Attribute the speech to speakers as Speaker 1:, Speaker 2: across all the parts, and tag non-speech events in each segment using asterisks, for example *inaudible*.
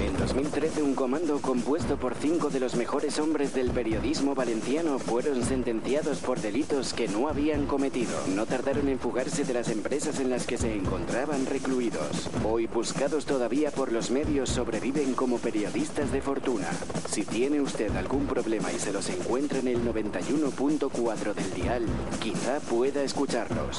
Speaker 1: En 2013, un comando compuesto por cinco de los mejores hombres del periodismo valenciano fueron sentenciados por delitos que no habían cometido. No tardaron en fugarse de las empresas en las que se encontraban recluidos. Hoy, buscados todavía por los medios, sobreviven como periodistas de fortuna. Si tiene usted algún problema y se los encuentra en el 91.4 del dial, quizá pueda escucharlos.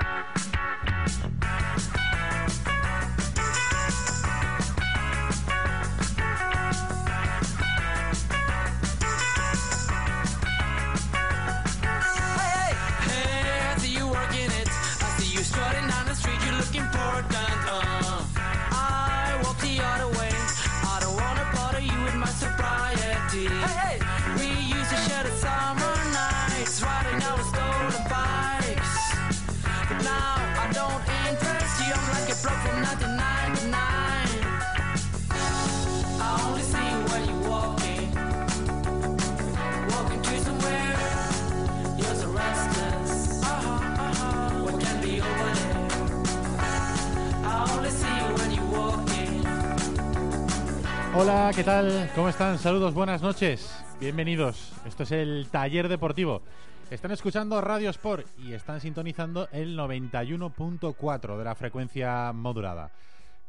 Speaker 2: Hola, ¿qué tal? ¿Cómo están? Saludos, buenas noches. Bienvenidos. Esto es el Taller Deportivo. Están escuchando Radio Sport y están sintonizando el 91.4 de la frecuencia modulada.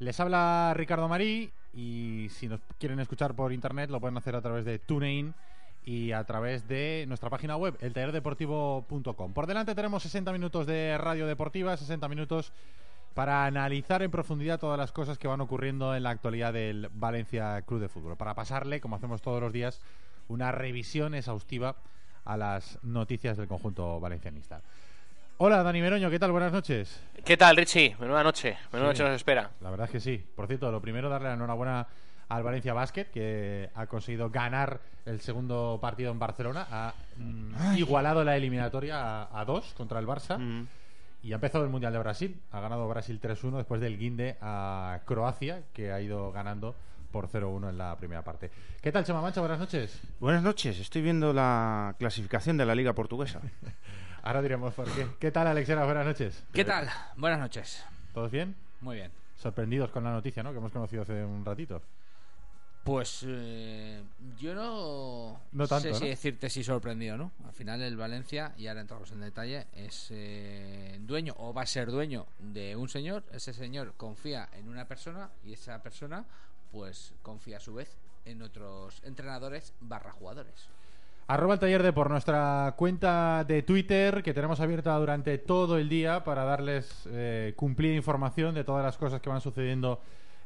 Speaker 2: Les habla Ricardo Marí y si nos quieren escuchar por internet lo pueden hacer a través de TuneIn y a través de nuestra página web, eltallerdeportivo.com. Por delante tenemos 60 minutos de radio deportiva, 60 minutos para analizar en profundidad todas las cosas que van ocurriendo en la actualidad del Valencia Club de Fútbol, para pasarle, como hacemos todos los días, una revisión exhaustiva a las noticias del conjunto valencianista. Hola, Dani Meroño, ¿qué tal? Buenas noches.
Speaker 3: ¿Qué tal, Richie? Menuda noche. Menuda
Speaker 2: Sí.
Speaker 3: noche nos espera.
Speaker 2: La verdad es que sí. Por cierto, lo primero, darle la enhorabuena al Valencia Basket, que ha conseguido ganar el segundo partido en Barcelona, ha mm, igualado la eliminatoria a, a dos contra el Barça.
Speaker 3: Mm.
Speaker 2: Y ha empezado el Mundial de Brasil. Ha ganado Brasil 3-1 después del guinde a Croacia, que ha ido ganando por 0-1 en la primera parte. ¿Qué tal, Chema Mancha? Buenas noches.
Speaker 4: Buenas noches, estoy viendo la clasificación de la Liga Portuguesa. *laughs*
Speaker 2: Ahora diremos por qué. ¿Qué tal, Alexera? Buenas noches.
Speaker 5: ¿Qué tal? Buenas noches.
Speaker 2: ¿Todos bien?
Speaker 5: Muy bien.
Speaker 2: Sorprendidos con la noticia, ¿no? Que hemos conocido hace un ratito.
Speaker 5: Pues eh, yo no,
Speaker 2: No tanto,
Speaker 5: sé si
Speaker 2: ¿no?
Speaker 5: decirte si sorprendido, ¿no? Al final el Valencia, y ahora entramos en detalle, es eh, dueño o va a ser dueño de un señor. Ese señor confía en una persona y esa persona pues confía a su vez en otros entrenadores barra jugadores.
Speaker 2: Arroba el taller de por nuestra cuenta de Twitter que tenemos abierta durante todo el día para darles eh, cumplida información de todas las cosas que van sucediendo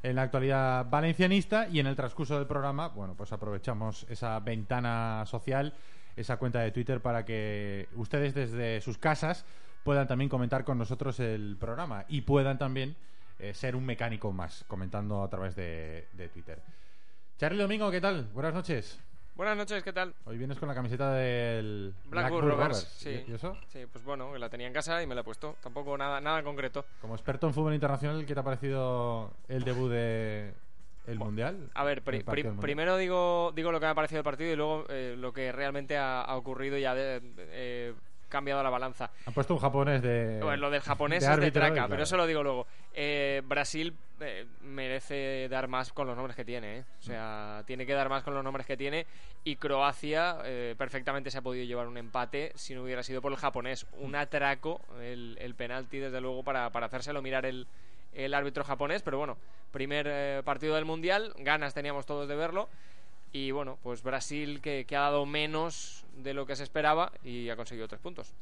Speaker 2: en la actualidad valencianista y en el transcurso del programa, bueno, pues aprovechamos esa ventana social, esa cuenta de Twitter para que ustedes desde sus casas puedan también comentar con nosotros el programa y puedan también eh, ser un mecánico más comentando a través de, de Twitter. Charlie Domingo, ¿qué tal? Buenas noches.
Speaker 6: Buenas noches, ¿qué tal?
Speaker 2: Hoy vienes con la camiseta del
Speaker 6: Blackburn
Speaker 2: Blackburn
Speaker 6: Rovers, sí.
Speaker 2: ¿Y- ¿Y eso?
Speaker 6: Sí, pues bueno, la tenía en casa y me la he puesto. Tampoco nada, nada en concreto.
Speaker 2: Como experto en fútbol internacional, ¿qué te ha parecido el debut de el Mundial?
Speaker 6: A ver, pri- pri-
Speaker 2: Mundial.
Speaker 6: primero digo, digo lo que me ha parecido el partido y luego eh, lo que realmente ha, ha ocurrido y ha de- eh, cambiado la balanza.
Speaker 2: Han puesto un japonés de.
Speaker 6: Bueno, lo del japonés
Speaker 2: de
Speaker 6: es de traca,
Speaker 2: claro.
Speaker 6: pero eso lo digo luego. Eh, Brasil eh, merece dar más con los nombres que tiene, ¿eh? O sea, tiene que dar más con los nombres que tiene. Y Croacia eh, perfectamente se ha podido llevar un empate si no hubiera sido por el japonés. Un atraco, el, penalti, desde luego, para, para hacérselo mirar el, el árbitro japonés. Pero bueno, primer eh, partido del mundial, ganas teníamos todos de verlo. Y bueno, pues Brasil que, que ha dado menos de lo que se esperaba y ha conseguido tres puntos.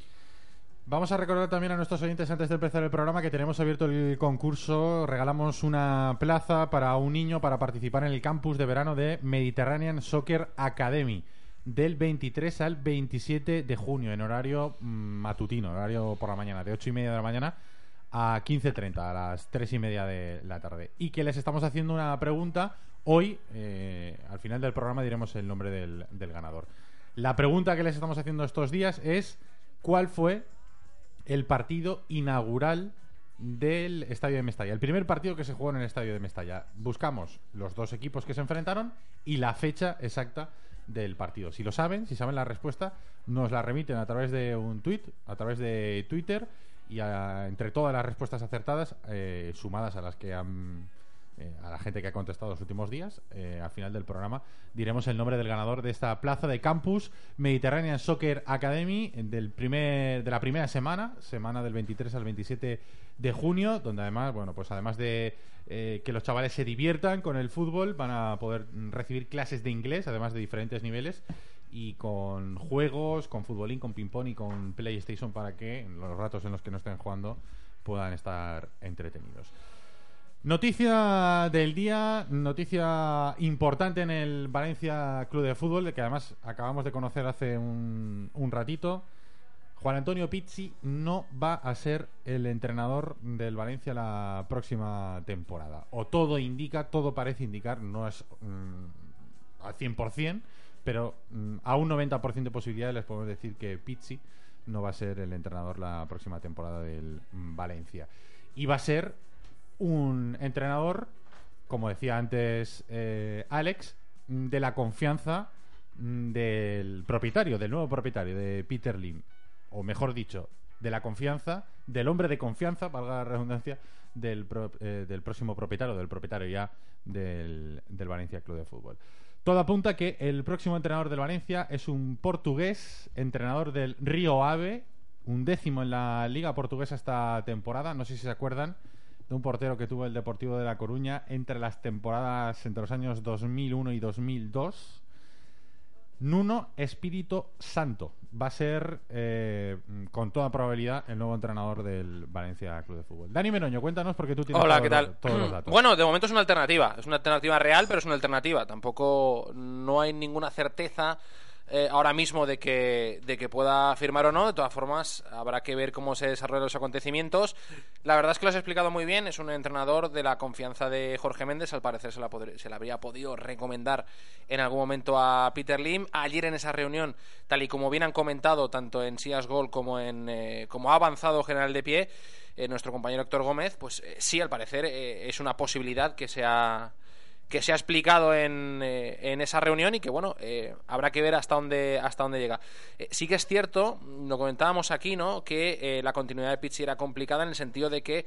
Speaker 2: Vamos a recordar también a nuestros oyentes antes de empezar el programa que tenemos abierto el concurso. Regalamos una plaza para un niño para participar en el campus de verano de Mediterranean Soccer Academy. del 23 al 27 de junio en horario mm, matutino, horario por la mañana, de 8 y media de la mañana a 15.30, a las 3 y media de la tarde. Y que les estamos haciendo una pregunta hoy, eh, al final del programa diremos el nombre del, del ganador. La pregunta que les estamos haciendo estos días es ¿cuál fue el partido inaugural del Estadio de Mestalla. El primer partido que se jugó en el Estadio de Mestalla. Buscamos los dos equipos que se enfrentaron y la fecha exacta del partido. Si lo saben, si saben la respuesta, nos la remiten a través de un tweet, a través de Twitter y a- entre todas las respuestas acertadas, eh, sumadas a las que han eh, a la gente que ha contestado los últimos días, eh, al final del programa diremos el nombre del ganador de esta plaza de campus Mediterranean Soccer Academy del primer, de la primera semana, semana del 23 al 27 de junio, donde además, bueno, pues además de eh, que los chavales se diviertan con el fútbol, van a poder recibir clases de inglés, además de diferentes niveles y con juegos, con futbolín, con ping-pong y con PlayStation para que en los ratos en los que no estén jugando puedan estar entretenidos. Noticia del día, noticia importante en el Valencia Club de Fútbol, que además acabamos de conocer hace un, un ratito. Juan Antonio Pizzi no va a ser el entrenador del Valencia la próxima temporada. O todo indica, todo parece indicar, no es mm, al 100%, pero mm, a un 90% de posibilidades les podemos decir que Pizzi no va a ser el entrenador la próxima temporada del Valencia. Y va a ser un entrenador, como decía antes eh, Alex, de la confianza mm, del propietario, del nuevo propietario, de Peter Lim. O mejor dicho, de la confianza, del hombre de confianza, valga la redundancia, eh, del próximo propietario, del propietario ya del, del Valencia Club de Fútbol. Todo apunta que el próximo entrenador del Valencia es un portugués, entrenador del Río Ave, un décimo en la Liga Portuguesa esta temporada. No sé si se acuerdan de un portero que tuvo el Deportivo de La Coruña entre las temporadas entre los años 2001 y 2002. Nuno Espíritu Santo va a ser, eh, con toda probabilidad, el nuevo entrenador del Valencia Club de Fútbol. Dani Meroño, cuéntanos porque tú tienes
Speaker 3: Hola,
Speaker 2: todos
Speaker 3: ¿qué
Speaker 2: los-
Speaker 3: tal?
Speaker 2: todos los datos.
Speaker 3: Bueno, de momento es una alternativa. Es una alternativa real, pero es una alternativa. Tampoco no hay ninguna certeza eh, ahora mismo de que, de que pueda firmar o no. De todas formas, habrá que ver cómo se desarrollan los acontecimientos. La verdad es que lo has explicado muy bien. Es un entrenador de la confianza de Jorge Méndez. Al parecer se la, se la habría podido recomendar en algún momento a Peter Lim. Ayer en esa reunión, tal y como bien han comentado, tanto en Sias Gol como en eh, como ha avanzado General de Pie, eh, nuestro compañero Héctor Gómez, pues eh, sí, al parecer es una posibilidad que se ha, que se ha explicado en, eh, en esa reunión y que, bueno, eh, habrá que ver hasta dónde, hasta dónde llega. Eh, sí que es cierto, lo comentábamos aquí, ¿no?, que eh, la continuidad de Pizzi era complicada en el sentido de que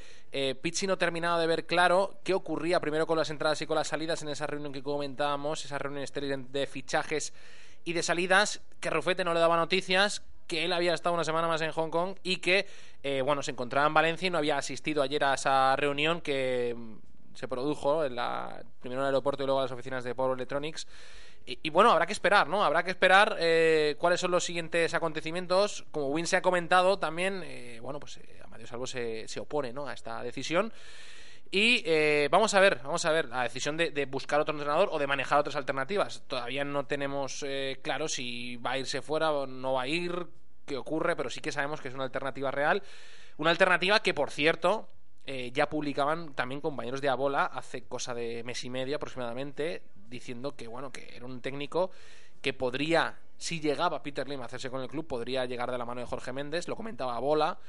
Speaker 3: Pizzi no terminaba de ver claro qué ocurría primero con las entradas y con las salidas en esa reunión que comentábamos, esa reunión de fichajes y de salidas, que Rufete no le daba noticias, que él había estado una semana más en Hong Kong y que, bueno, se encontraba en Valencia y no había asistido ayer a esa reunión que se produjo en la, primero en el aeropuerto y luego en las oficinas de Power Electronics. Y, bueno, habrá que esperar, ¿no? Habrá que esperar eh, cuáles son los siguientes acontecimientos. Como Win se ha comentado también, eh, bueno, pues eh, Amadeo Salvo se, se opone, ¿no? A esta decisión. Y eh, vamos a ver, vamos a ver la decisión de, de buscar otro entrenador o de manejar otras alternativas. Todavía no tenemos eh, claro si va a irse fuera o no va a ir, qué ocurre, pero sí que sabemos que es una alternativa real. Una alternativa que, por cierto, eh, ya publicaban también compañeros de Abola hace cosa de mes y medio aproximadamente, diciendo que bueno, que era un técnico que podría, si llegaba Peter Lim a hacerse con el club, podría llegar de la mano de Jorge Méndez, lo comentaba Abola.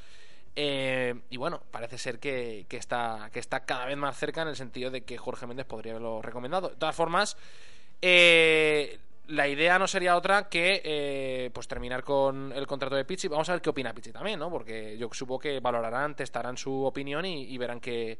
Speaker 3: Eh, y bueno, parece ser que, que está, que está cada vez más cerca en el sentido de que Jorge Méndez podría haberlo recomendado. De todas formas, eh, la idea no sería otra que eh, pues terminar con el contrato de Pizzi. Vamos a ver qué opina Pizzi también, ¿no? Porque yo supongo que valorarán, testarán su opinión y, y verán qué,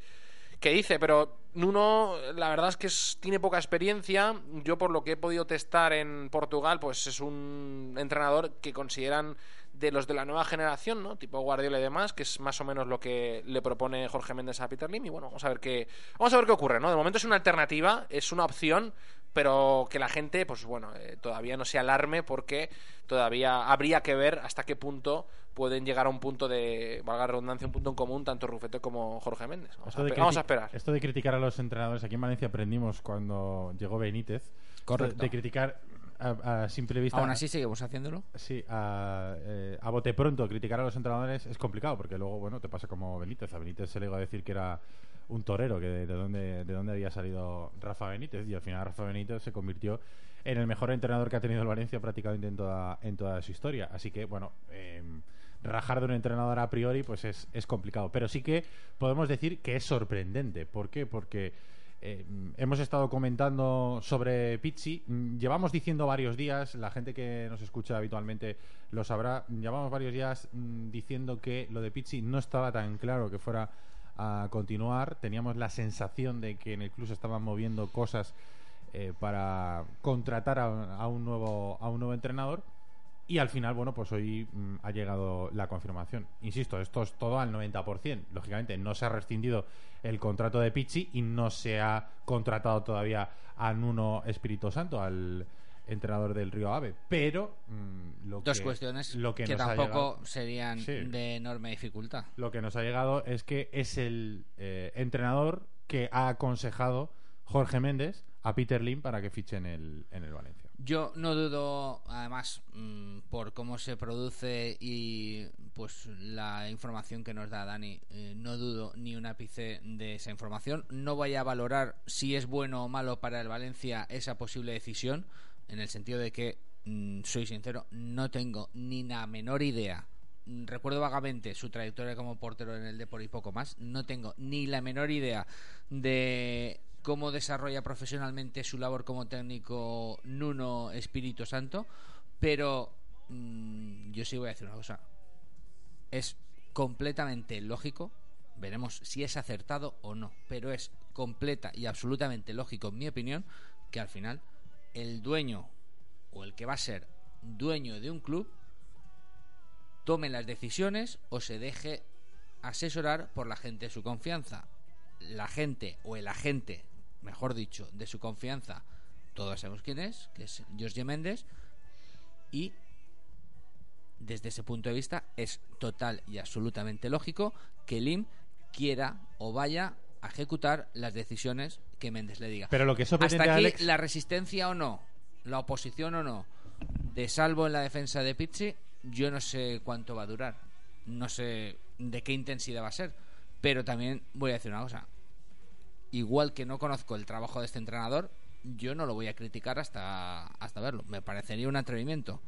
Speaker 3: qué dice. Pero Nuno, la verdad es que es- tiene poca experiencia. Yo, por lo que he podido testar en Portugal, pues es un entrenador que consideran de los de la nueva generación, ¿no? Tipo Guardiola y demás, que es más o menos lo que le propone Jorge Méndez a Peter Lim. Y bueno, vamos a ver qué, vamos a ver qué ocurre, ¿no? De momento es una alternativa, es una opción, pero que la gente, pues bueno, eh, todavía no se alarme porque todavía habría que ver hasta qué punto pueden llegar a un punto de, valga la redundancia, un punto en común, tanto Rufete como Jorge Méndez. Vamos, a, vamos esperar.
Speaker 2: Esto de criticar a los entrenadores aquí en Valencia aprendimos cuando llegó Benítez.
Speaker 5: Correcto.
Speaker 2: De criticar a, a simple vista.
Speaker 5: Aún así seguimos haciéndolo.
Speaker 2: Sí, a, eh, a bote pronto criticar a los entrenadores es complicado porque luego, bueno, te pasa como Benítez. A Benítez se le iba a decir que era un torero, que de, de dónde, de dónde había salido Rafa Benítez. Y al final Rafa Benítez se convirtió en el mejor entrenador que ha tenido el Valencia prácticamente en toda, en toda su historia. Así que, bueno, eh, rajar de un entrenador a priori pues es, es complicado. Pero sí que podemos decir que es sorprendente. ¿Por qué? Porque eh, hemos estado comentando sobre Pizzi. Llevamos diciendo varios días, la gente que nos escucha habitualmente lo sabrá, llevamos varios días mm, diciendo que lo de Pizzi no estaba tan claro que fuera a continuar. Teníamos la sensación de que en el club se estaban moviendo cosas eh, para contratar a, a un nuevo, a un nuevo entrenador. Y al final, bueno, pues hoy mm, ha llegado la confirmación. Insisto, esto es todo al 90%. Lógicamente, no se ha rescindido el contrato de Pichi y no se ha contratado todavía a Nuno Espíritu Santo, al entrenador del Río Ave. Pero mm, lo
Speaker 5: Dos
Speaker 2: que,
Speaker 5: cuestiones
Speaker 2: lo que,
Speaker 5: tampoco
Speaker 2: llegado-
Speaker 5: serían
Speaker 2: Sí.
Speaker 5: de enorme dificultad.
Speaker 2: lo que nos ha llegado es que es el eh, entrenador que ha aconsejado Jorge Méndez a Peter Lim para que fiche en el, en el Valencia.
Speaker 5: Yo no dudo, además, mm, por cómo se produce y pues la información que nos da Dani, eh, no dudo ni un ápice de esa información. No voy a valorar si es bueno o malo para el Valencia esa posible decisión, en el sentido de que, mm, soy sincero, no tengo ni la menor idea. Mm, Recuerdo vagamente su trayectoria como portero en el Depor y poco más. No tengo ni la menor idea de cómo desarrolla profesionalmente su labor como técnico Nuno Espíritu Santo, pero mm, yo sí voy a decir una cosa. Es completamente lógico, veremos si es acertado o no, pero es completa y absolutamente lógico, en mi opinión, que al final el dueño o el que va a ser dueño de un club tome las decisiones o se deje asesorar por la gente de su confianza. La gente o el agente, mejor dicho, de su confianza, todos sabemos quién es, que es Jorge Méndez, y desde ese punto de vista es total y absolutamente lógico que Lim quiera o vaya a ejecutar las decisiones que Méndez le diga.
Speaker 2: Pero lo que es sorprendente,
Speaker 5: Hasta aquí
Speaker 2: Alex-
Speaker 5: la resistencia o no, la oposición o no, de salvo en la defensa de Pizzi, yo no sé cuánto va a durar. No sé de qué intensidad va a ser. Pero también voy a decir una cosa. Igual que no conozco el trabajo de este entrenador, yo no lo voy a criticar hasta, hasta verlo. Me parecería un atrevimiento.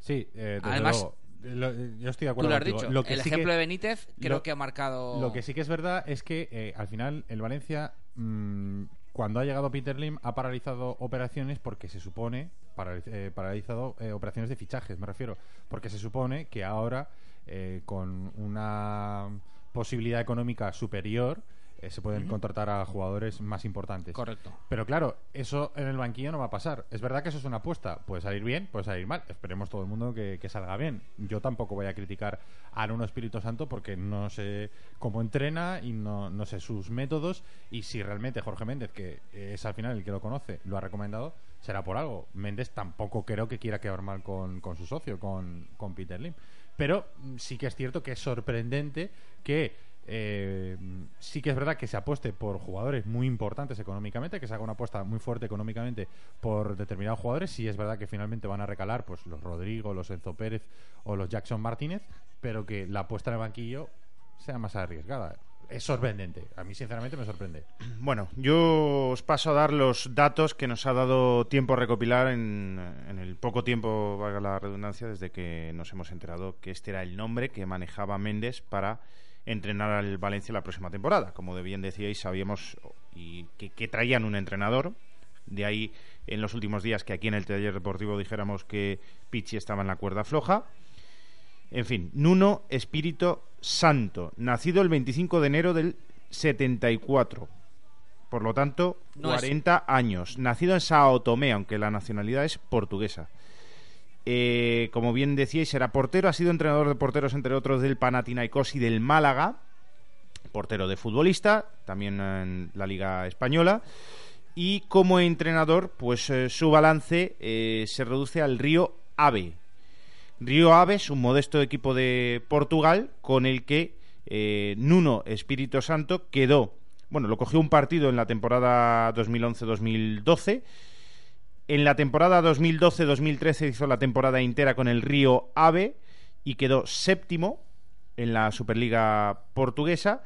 Speaker 2: Sí, eh, desde
Speaker 5: Además,
Speaker 2: luego. Lo- yo estoy de
Speaker 5: Tú
Speaker 2: acuerdo
Speaker 5: lo has
Speaker 2: contigo.
Speaker 5: dicho.
Speaker 2: Lo que
Speaker 5: el
Speaker 2: sí
Speaker 5: ejemplo
Speaker 2: que-
Speaker 5: de Benítez creo
Speaker 2: lo-
Speaker 5: que ha marcado.
Speaker 2: Lo que sí que es verdad es que eh, al final el Valencia, mm, cuando ha llegado Peter Lim, ha paralizado operaciones porque se supone, paraliz- eh, paralizado eh, operaciones de fichajes, me refiero, porque se supone que ahora, eh, con una posibilidad económica superior, eh, se pueden contratar a jugadores más importantes.
Speaker 5: Correcto.
Speaker 2: Pero claro, eso en el banquillo no va a pasar. Es verdad que eso es una apuesta. Puede salir bien, puede salir mal. Esperemos todo el mundo que, que salga bien. Yo tampoco voy a criticar a Nuno Espíritu Santo porque no sé cómo entrena y no, no sé sus métodos. Y si realmente Jorge Méndez, que es al final el que lo conoce, lo ha recomendado, será por algo. Méndez tampoco creo que quiera quedar mal con, con su socio, con, con Peter Lim. Pero sí que es cierto que es sorprendente que eh, sí que es verdad que se apueste por jugadores muy importantes económicamente, que se haga una apuesta muy fuerte económicamente por determinados jugadores. Sí es verdad que finalmente van a recalar pues los Rodrigo, los Enzo Pérez o los Jackson Martínez, pero que la apuesta en el banquillo sea más arriesgada. Es sorprendente. A mí, sinceramente, me sorprende. *clears throat*
Speaker 4: Bueno, yo os paso a dar los datos que nos ha dado tiempo a recopilar en, en el poco tiempo, valga la redundancia, desde que nos hemos enterado que este era el nombre que manejaba Méndez para entrenar al Valencia la próxima temporada. Como de bien decíais, sabíamos y que, que traían un entrenador. De ahí, en los últimos días, que aquí en el taller deportivo dijéramos que Pichi estaba en la cuerda floja. En fin, Nuno Espíritu Santo, nacido el 25 de enero del 74. Por lo tanto,
Speaker 5: No es-
Speaker 4: 40 años. Nacido en Sao Tomé, aunque la nacionalidad es portuguesa. Eh, como bien decíais, era portero, ha sido entrenador de porteros, entre otros, del Panathinaikos y del Málaga. Portero de futbolista, también en la Liga Española. Y como entrenador, pues eh, su balance eh, se reduce al Río Ave. Río Ave es un modesto equipo de Portugal con el que Nuno Espíritu Santo quedó. Bueno, lo cogió un partido en la temporada 2011-2012 En la temporada 2012-2013 hizo la temporada entera con el Río Ave y quedó séptimo en la Superliga portuguesa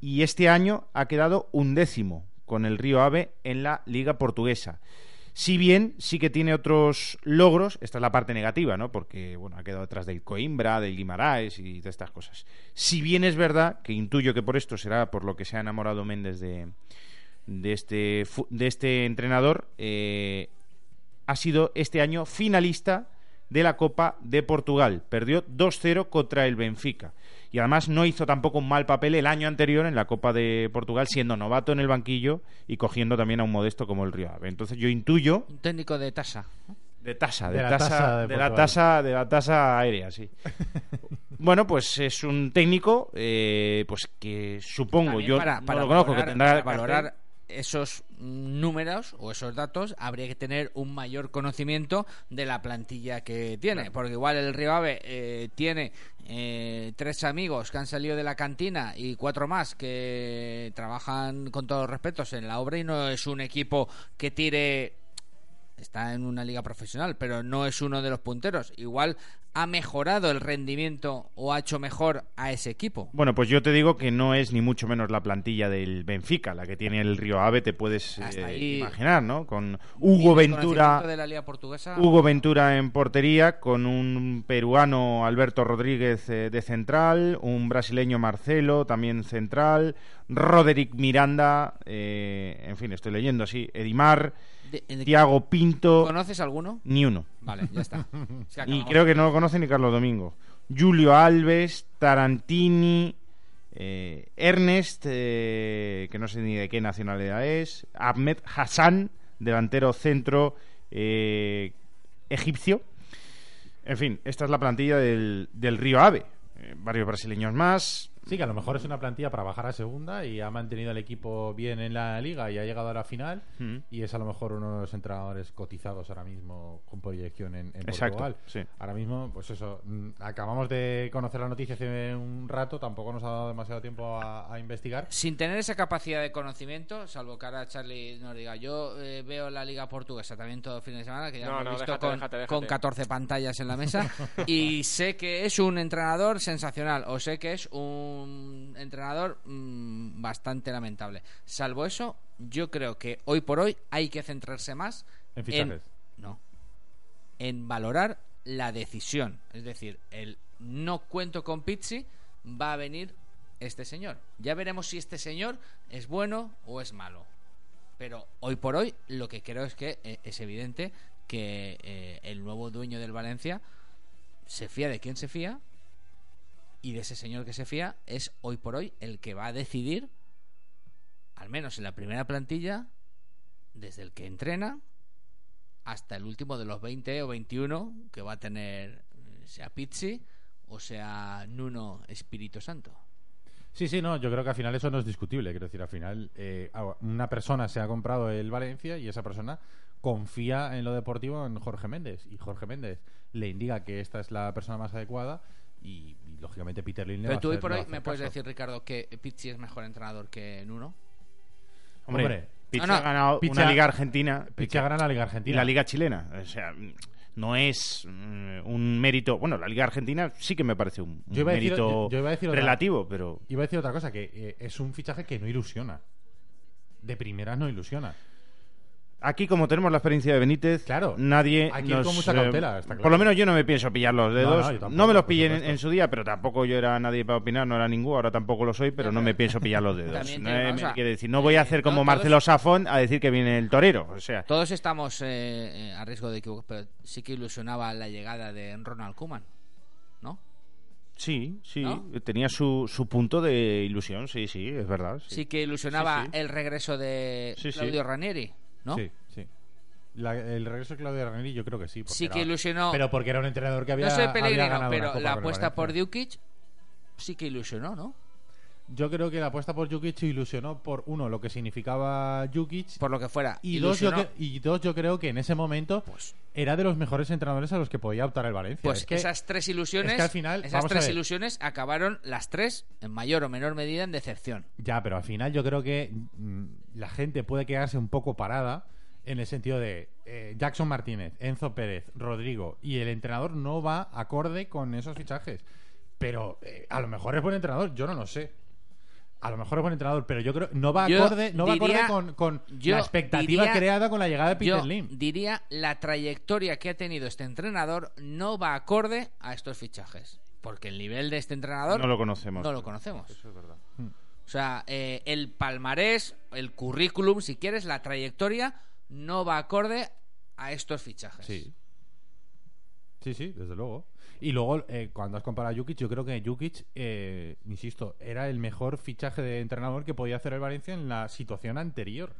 Speaker 4: y este año ha quedado undécimo con el Río Ave en la Liga portuguesa. Si bien sí que tiene otros logros, esta es la parte negativa, ¿no? Porque bueno, ha quedado detrás del Coimbra, del Guimaraes y de estas cosas. Si bien es verdad que intuyo que por esto será por lo que se ha enamorado Méndez de, de este de este entrenador, eh, ha sido este año finalista de la Copa de Portugal. Perdió 2-0 contra el Benfica. Y además no hizo tampoco un mal papel el año anterior en la Copa de Portugal, siendo novato en el banquillo y cogiendo también a un modesto como el Río Ave. Entonces yo intuyo
Speaker 5: Un técnico de tasa.
Speaker 4: de tasa, de, tasa,
Speaker 2: tasa de
Speaker 4: de la tasa, de la tasa aérea, sí. *laughs* bueno, pues es un técnico, eh, pues que supongo
Speaker 5: También
Speaker 4: yo
Speaker 5: para,
Speaker 4: no lo conozco, que tendrá
Speaker 5: para
Speaker 4: que hacer-
Speaker 5: valorar esos números o esos datos habría que tener un mayor conocimiento de la plantilla que tiene porque igual el Río Ave eh, tiene eh, tres amigos que han salido de la cantina y cuatro más que trabajan con todos los respetos en la obra y no es un equipo que tire está en una liga profesional, pero no es uno de los punteros. Igual ha mejorado el rendimiento o ha hecho mejor a ese equipo.
Speaker 4: Bueno, pues yo te digo que no es ni mucho menos la plantilla del Benfica, la que tiene el Río Ave, te puedes eh, imaginar, ¿no? Con Hugo Ventura,
Speaker 5: de la liga portuguesa.
Speaker 4: Hugo Ventura en portería, con un peruano Alberto Rodríguez eh, de central, un brasileño Marcelo también central, Roderick Miranda, eh, en fin, estoy leyendo así, Edimar,
Speaker 5: De- de-
Speaker 4: Tiago Pinto,
Speaker 5: ¿Conoces alguno?
Speaker 4: ni uno.
Speaker 5: Vale, ya está. *laughs* Es que
Speaker 4: Y creo que no lo conoce ni Carlos Domingo. Julio Alves, Tarantini, eh, Ernest, eh, que no sé ni de qué nacionalidad es, Ahmed Hassan, delantero centro eh, egipcio. En fin, esta es la plantilla del, del Río Ave. Eh, varios brasileños más.
Speaker 2: Sí, que a lo mejor es una plantilla para bajar a segunda y ha mantenido el equipo bien en la liga y ha llegado a la final.
Speaker 4: Mm.
Speaker 2: Y es a lo mejor uno de los entrenadores cotizados ahora mismo con proyección en, en
Speaker 4: Exacto,
Speaker 2: Portugal.
Speaker 4: sí.
Speaker 2: Ahora mismo, pues eso, mm, acabamos de conocer la noticia hace un rato, tampoco nos ha dado demasiado tiempo a, a investigar.
Speaker 5: Sin tener esa capacidad de conocimiento, salvo que ahora Charlie nos diga, yo eh, veo la liga portuguesa también todo fin de semana, que ya
Speaker 6: No,
Speaker 5: lo he
Speaker 6: no,
Speaker 5: visto
Speaker 6: déjate,
Speaker 5: con,
Speaker 6: déjate, déjate.
Speaker 5: con 14 pantallas en la mesa, *laughs* y sé que es un entrenador sensacional, o sé que es un entrenador mm, bastante lamentable. Salvo eso, yo creo que hoy por hoy hay que centrarse más
Speaker 2: En fichajes.
Speaker 5: no en valorar la decisión es decir el no cuento con Pizzi va a venir este señor ya veremos si este señor es bueno o es malo pero hoy por hoy lo que creo es que eh, es evidente que eh, el nuevo dueño del Valencia se fía de quién se fía y de ese señor que se fía es hoy por hoy el que va a decidir al menos en la primera plantilla desde el que entrena hasta el último de los 20 o 21 que va a tener eh, sea Pizzi o sea Nuno Espíritu Santo.
Speaker 2: Sí, sí, no, yo creo que al final eso no es discutible. Quiero decir, al final eh, una persona se ha comprado el Valencia y esa persona confía en lo deportivo en Jorge Méndez. Y Jorge Méndez le indica que esta es la persona más adecuada y, lógicamente Peter va
Speaker 5: Pero tú hoy por hoy me puedes
Speaker 2: caso.
Speaker 5: decir, Ricardo, que Pizzi es mejor entrenador que Nuno.
Speaker 4: Hombre,
Speaker 2: Hombre,
Speaker 4: Pizzi
Speaker 5: no, no,
Speaker 4: ha ganado
Speaker 2: Pizzi
Speaker 4: una
Speaker 2: ha-
Speaker 4: liga argentina.
Speaker 2: Pizzi ha ganado la Liga
Speaker 4: y
Speaker 2: Argentina.
Speaker 4: la liga chilena. O sea, no es mm, un mérito. Bueno, la liga argentina sí que me parece un, un
Speaker 2: Yo iba a decir-
Speaker 4: mérito
Speaker 2: yo- yo iba a decir otra-
Speaker 4: relativo, pero
Speaker 2: Iba a decir otra cosa, que eh, es un fichaje que no ilusiona. De primeras no ilusiona.
Speaker 4: Aquí como tenemos la experiencia de Benítez,
Speaker 2: Claro,
Speaker 4: nadie
Speaker 2: ir
Speaker 4: nos,
Speaker 2: con mucha
Speaker 4: eh,
Speaker 2: cautela, está
Speaker 4: Por lo menos yo no me pienso pillar los dedos.
Speaker 2: no,
Speaker 4: me los pillé en, su día, pero tampoco yo era nadie para opinar, no era ninguno, ahora tampoco lo soy, pero no me pienso pillar los dedos.
Speaker 5: Te
Speaker 4: eh, quiere decir, no voy a hacer
Speaker 5: eh,
Speaker 4: como
Speaker 5: no, todos-
Speaker 4: Marcelo Safón a decir que viene el torero, o sea,
Speaker 5: Todos estamos eh, eh, a riesgo de equivocar, pero sí que ilusionaba la llegada de Ronald Koeman, ¿no?
Speaker 4: sí, sí,
Speaker 5: ¿No?
Speaker 4: tenía su, su punto de ilusión, sí, sí, es verdad.
Speaker 5: Sí,
Speaker 4: Sí.
Speaker 5: que ilusionaba
Speaker 4: Sí, sí.
Speaker 5: el regreso de
Speaker 4: Sí, sí.
Speaker 5: Claudio Ranieri, ¿no?
Speaker 2: Sí, sí. La- el regreso de Claudio Ranieri yo creo que sí. porque
Speaker 5: Sí que
Speaker 2: era-
Speaker 5: ilusionó.
Speaker 2: Pero porque era un entrenador que había
Speaker 5: no soy
Speaker 2: había
Speaker 5: Pellegrino,
Speaker 2: ganado una
Speaker 5: pero
Speaker 2: Copa
Speaker 5: la
Speaker 2: con el
Speaker 5: apuesta por
Speaker 2: Valencia.
Speaker 5: Dukic sí que ilusionó, ¿no?
Speaker 2: Yo creo que la apuesta por Jukic ilusionó por, uno, lo que significaba Jukic.
Speaker 5: Por lo que fuera.
Speaker 2: Y dos, yo
Speaker 5: ilusionó.
Speaker 2: que- y dos, yo creo que en ese momento
Speaker 5: Pues-
Speaker 2: era de los mejores entrenadores a los que podía optar el Valencia.
Speaker 5: Pues
Speaker 2: Es que-
Speaker 5: esas tres ilusiones,
Speaker 2: es que al final,
Speaker 5: esas
Speaker 2: vamos a
Speaker 5: tres
Speaker 2: ver.
Speaker 5: ilusiones acabaron las tres en mayor o menor medida en decepción.
Speaker 2: Ya, pero al final yo creo que mm, la gente puede quedarse un poco parada En el sentido de eh, Jackson Martínez, Enzo Pérez, Rodrigo y el entrenador no va acorde con esos fichajes. Pero eh, a lo mejor es buen entrenador, yo no lo sé. A lo mejor es buen entrenador, pero yo creo no va
Speaker 5: Yo
Speaker 2: acorde, no va
Speaker 5: diría-
Speaker 2: acorde con, la expectativa
Speaker 5: diría-
Speaker 2: creada con la llegada de Peter
Speaker 5: Yo
Speaker 2: Lim.
Speaker 5: diría la trayectoria que ha tenido este entrenador no va acorde a estos fichajes. Porque el nivel de este entrenador
Speaker 4: No lo conocemos.
Speaker 5: no lo conocemos.
Speaker 4: Eso es verdad.
Speaker 5: O sea, eh, el palmarés, el currículum, si quieres, la trayectoria no va acorde a estos fichajes.
Speaker 2: Sí. Sí, sí, desde luego. Y luego, eh, cuando has comparado a Jukic, yo creo que Jukic, eh, insisto, era el mejor fichaje de entrenador que podía hacer el Valencia en la situación anterior.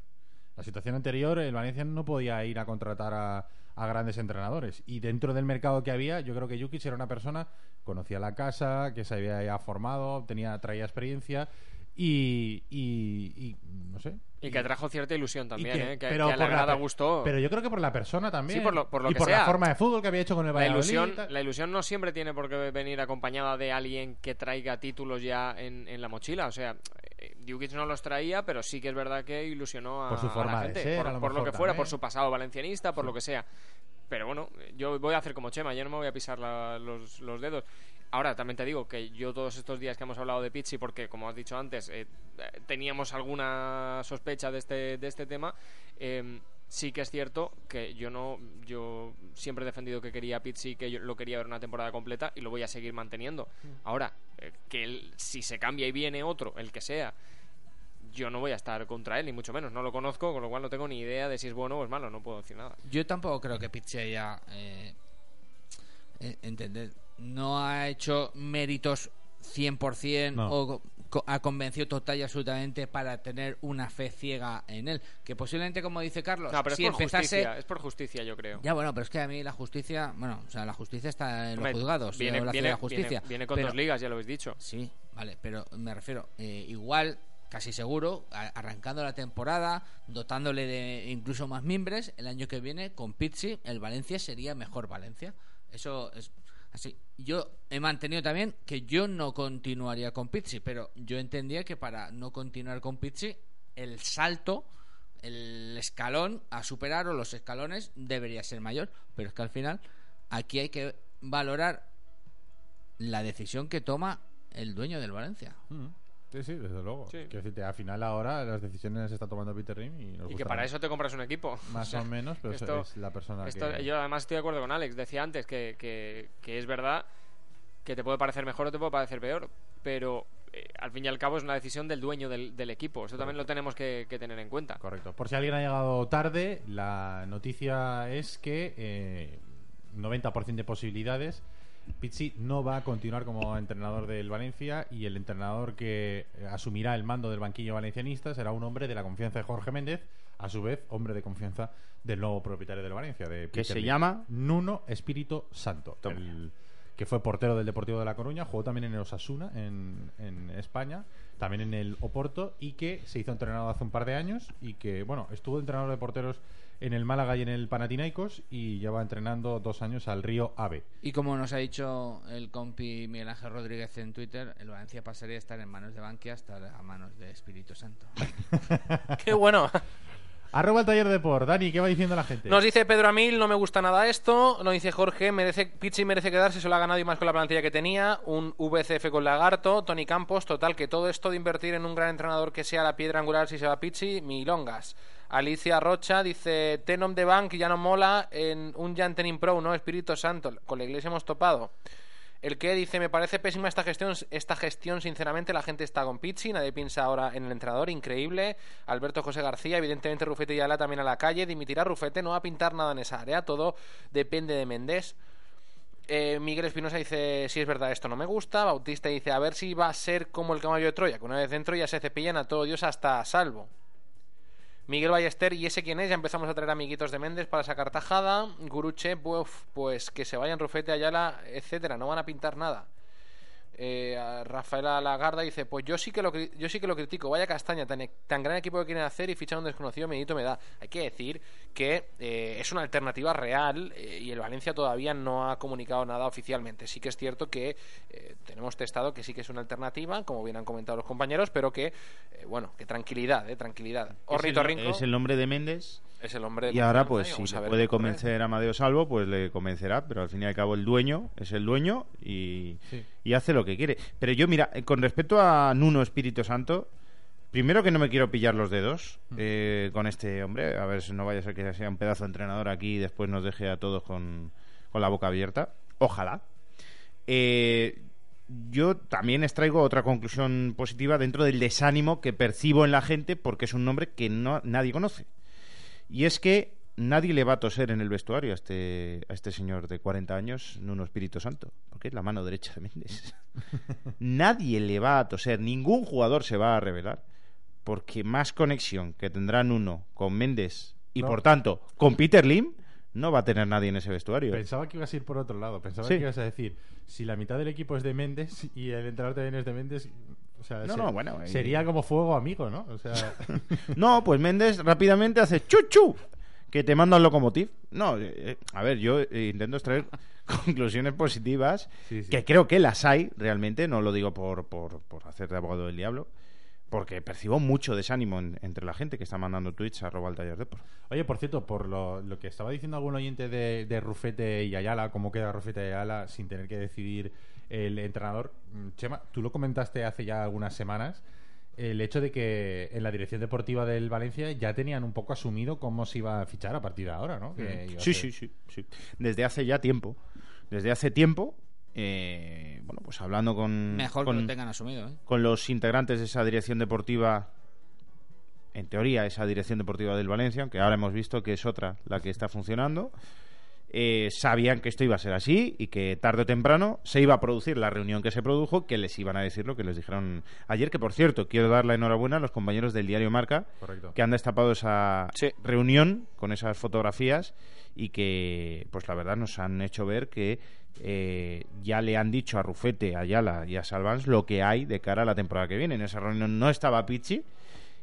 Speaker 2: La situación anterior, el Valencia no podía ir a contratar a, grandes entrenadores. Y dentro del mercado que había, yo creo que Jukic era una persona, conocía la casa, que se había formado, tenía, traía experiencia y, y, y no sé.
Speaker 6: Y que trajo cierta ilusión también,
Speaker 2: que-
Speaker 6: ¿eh? Que,
Speaker 2: pero
Speaker 6: que a la grada gustó.
Speaker 2: Pero yo creo que por la persona también.
Speaker 6: Sí, por lo- por lo
Speaker 2: y
Speaker 6: que
Speaker 2: por la
Speaker 6: sea.
Speaker 2: forma de fútbol que había hecho con el
Speaker 6: la
Speaker 2: Valladolid.
Speaker 6: ilusión,
Speaker 2: y tal.
Speaker 6: la ilusión no siempre tiene por qué venir acompañada de alguien que traiga títulos ya en, en la mochila. O sea, eh, Jukic no los traía, pero sí que es verdad que ilusionó a,
Speaker 2: Por su
Speaker 6: a
Speaker 2: forma
Speaker 6: la
Speaker 2: de
Speaker 6: gente.
Speaker 2: ser,
Speaker 6: por
Speaker 2: a lo
Speaker 6: por lo que fuera,
Speaker 2: también.
Speaker 6: por su pasado valencianista, por lo que sea. Pero bueno, yo voy a hacer como Chema, yo no me voy a pisar la- los, los dedos. Ahora, también te digo que yo todos estos días que hemos hablado de Pizzi, porque como has dicho antes, eh, teníamos alguna sospecha de este, de este tema, eh, sí que es cierto que yo no yo siempre he defendido que quería a Pizzi, que yo lo quería ver una temporada completa y lo voy a seguir manteniendo. Ahora, eh, que él, si se cambia y viene otro, el que sea, yo no voy a estar contra él, ni mucho menos. No lo conozco, con lo cual no tengo ni idea de si es bueno o es malo, no puedo decir nada.
Speaker 5: Yo tampoco creo que Pizzi haya. Eh, eh, entended, no ha hecho méritos 100%
Speaker 2: No.
Speaker 5: o co- ha convencido total y absolutamente para tener una fe ciega en él. Que posiblemente, como dice Carlos,
Speaker 6: No, pero
Speaker 5: si
Speaker 6: es por
Speaker 5: empezase.
Speaker 6: justicia, es por justicia, yo creo.
Speaker 5: Ya, bueno, pero es que a mí la justicia. Bueno, o sea, la justicia está en los juzgados.
Speaker 6: Viene,
Speaker 5: la
Speaker 6: viene-
Speaker 5: justicia.
Speaker 6: viene- viene con
Speaker 5: pero-
Speaker 6: dos ligas, ya lo habéis dicho.
Speaker 5: Sí, vale, pero me refiero, eh, igual, casi seguro, a- arrancando la temporada, dotándole de incluso más mimbres, el año que viene, con Pizzi, el Valencia sería mejor Valencia. Eso es así. Yo he mantenido también que yo no continuaría con Pizzi, pero yo entendía que para no continuar con Pizzi, el salto, el escalón a superar o los escalones debería ser mayor. Pero es que al final, aquí hay que valorar la decisión que toma el dueño del Valencia.
Speaker 2: Mm. Sí, sí, desde luego.
Speaker 6: Sí.
Speaker 2: Quiero decirte, al final ahora las decisiones las está tomando Peter Rim y, nos
Speaker 6: Y que para eso te compras un equipo.
Speaker 2: Más *laughs*
Speaker 6: O sea,
Speaker 2: o menos, pero
Speaker 6: esto-
Speaker 2: es la persona
Speaker 6: esto-
Speaker 2: que...
Speaker 6: Yo además estoy de acuerdo con Alex. Decía antes que, que- que es verdad que te puede parecer mejor o te puede parecer peor, pero eh, al fin y al cabo es una decisión del dueño del, del equipo. Eso también lo tenemos que, que tener en cuenta.
Speaker 2: Correcto. Por si alguien ha llegado tarde, la noticia es que eh, 90% de posibilidades. Pizzi no va a continuar como entrenador del Valencia y el entrenador que eh, asumirá el mando del banquillo valencianista será un hombre de la confianza de Jorge Méndez, a su vez hombre de confianza del nuevo propietario del Valencia, de
Speaker 4: Que se llama
Speaker 2: Nuno Espíritu Santo, el que fue portero del Deportivo de La Coruña, jugó también en el Osasuna en, en España, también en el Oporto y que se hizo entrenador hace un par de años y que, bueno, estuvo entrenador de porteros en el Málaga y en el Panathinaikos y lleva entrenando dos años al Río Ave.
Speaker 5: Y como nos ha dicho el compi Miguel Ángel Rodríguez en Twitter, el Valencia pasaría de estar en manos de Bankia hasta a manos de Espíritu Santo. *laughs*
Speaker 3: Qué bueno.
Speaker 2: Arroba el taller de por. Dani, ¿qué va diciendo la gente?
Speaker 3: Nos dice Pedro Amil, no me gusta nada esto. Nos dice Jorge, merece, Pizzi merece quedarse, se lo ha ganado y más con la plantilla que tenía. Un VCF con Lagarto, Tony Campos, total, que todo esto de invertir en un gran entrenador que sea la piedra angular si se va Pizzi, milongas. Alicia Rocha dice, Tenom de Bank ya no mola en un Jantenin Pro, ¿no? Espíritu Santo, con la iglesia hemos topado. El que dice, me parece pésima esta gestión, esta gestión, sinceramente, la gente está con Pizzi, nadie piensa ahora en el entrenador, increíble. Alberto José García, evidentemente Rufete y Ala también a la calle, dimitirá Rufete, no va a pintar nada en esa área, todo depende de Méndez. Eh, Miguel Espinosa dice, si es verdad esto no me gusta. Bautista dice, a ver si va a ser como el caballo de Troya, que una vez dentro ya se cepillan a todo Dios hasta salvo. Miguel Ballester, ¿y ese quién es? Ya empezamos a traer amiguitos de Méndez para sacar tajada. Guruche, pues, pues que se vayan Rufete, Ayala, etcétera. No van a pintar nada. eh, Rafaela Lagarda dice, pues yo sí que lo yo sí que lo critico, vaya castaña, tan, tan gran equipo que quieren hacer y fichar un desconocido medito me da. Hay que decir que eh, es una alternativa real eh, y el Valencia todavía no ha comunicado nada oficialmente. Sí que es cierto que eh, tenemos testado que sí que es una alternativa, como bien han comentado los compañeros, pero que, eh, bueno, que tranquilidad, eh, tranquilidad.
Speaker 4: Es el, es el nombre de Méndez.
Speaker 3: es el hombre de
Speaker 4: Y ahora, pues, si
Speaker 3: ver
Speaker 4: puede convencer a Amadeo Salvo, pues le convencerá. Pero al fin y al cabo, el dueño es el dueño y,
Speaker 2: Sí.
Speaker 4: y hace lo que quiere. Pero yo, mira, con respecto a Nuno Espíritu Santo, primero que no me quiero pillar los dedos
Speaker 2: Mm.
Speaker 4: eh, con este hombre. A ver si no vaya a ser que sea un pedazo de entrenador aquí y después nos deje a todos con, con la boca abierta. Ojalá. Eh, yo también extraigo otra conclusión positiva dentro del desánimo que percibo en la gente porque es un nombre que no, nadie conoce. Y es que nadie le va a toser en el vestuario a este, a este señor de 40 años, Nuno Espíritu Santo, porque es la mano derecha de Méndez. *laughs* nadie le va a toser, ningún jugador se va a revelar, porque más conexión que tendrá Nuno con Méndez y
Speaker 2: No.
Speaker 4: por tanto con Peter Lim no va a tener nadie en ese vestuario.
Speaker 2: Pensaba que ibas a ir por otro lado. Pensaba
Speaker 4: Sí.
Speaker 2: que ibas a decir, si la mitad del equipo es de Méndez y el entrenador también es de Méndez, o sea,
Speaker 4: No,
Speaker 2: se-
Speaker 4: no, bueno, ahí-
Speaker 2: sería como fuego amigo, ¿no? O sea, *laughs*
Speaker 4: No, pues Méndez rápidamente hace chuchu que te manda un locomotiv. No, eh, eh, a ver, yo eh, intento extraer *laughs* conclusiones positivas
Speaker 2: Sí, sí.
Speaker 4: que creo que las hay realmente, no lo digo por, por, por hacer de abogado del diablo, porque percibo mucho desánimo en- entre la gente que está mandando tweets a arroba el taller de por.
Speaker 2: Oye, por cierto, por lo, lo que estaba diciendo algún oyente de, de Rufete y Ayala, cómo queda Rufete y Ayala sin tener que decidir el entrenador. Mm, Chema, tú lo comentaste hace ya algunas semanas, el hecho de que en la dirección deportiva del Valencia ya tenían un poco asumido cómo se iba a fichar a partir de ahora, ¿no? Que
Speaker 4: Sí,
Speaker 2: ser-
Speaker 4: sí, sí, sí. Desde hace ya tiempo. Desde hace tiempo, eh, bueno, pues hablando con...
Speaker 5: Mejor
Speaker 4: con,
Speaker 5: que lo tengan asumido, ¿eh?
Speaker 4: con los integrantes de esa dirección deportiva, en teoría esa dirección deportiva del Valencia, aunque ahora hemos visto que es otra la que está funcionando, eh, sabían que esto iba a ser así y que tarde o temprano se iba a producir la reunión que se produjo, que les iban a decir lo que les dijeron ayer, que por cierto, quiero dar la enhorabuena a los compañeros del diario Marca,
Speaker 2: Correcto.
Speaker 4: que han destapado esa
Speaker 3: Sí.
Speaker 4: reunión con esas fotografías y que, pues la verdad, nos han hecho ver que eh, ya le han dicho a Rufete, a Ayala y a Salvans lo que hay de cara a la temporada que viene. En esa reunión no estaba Pizzi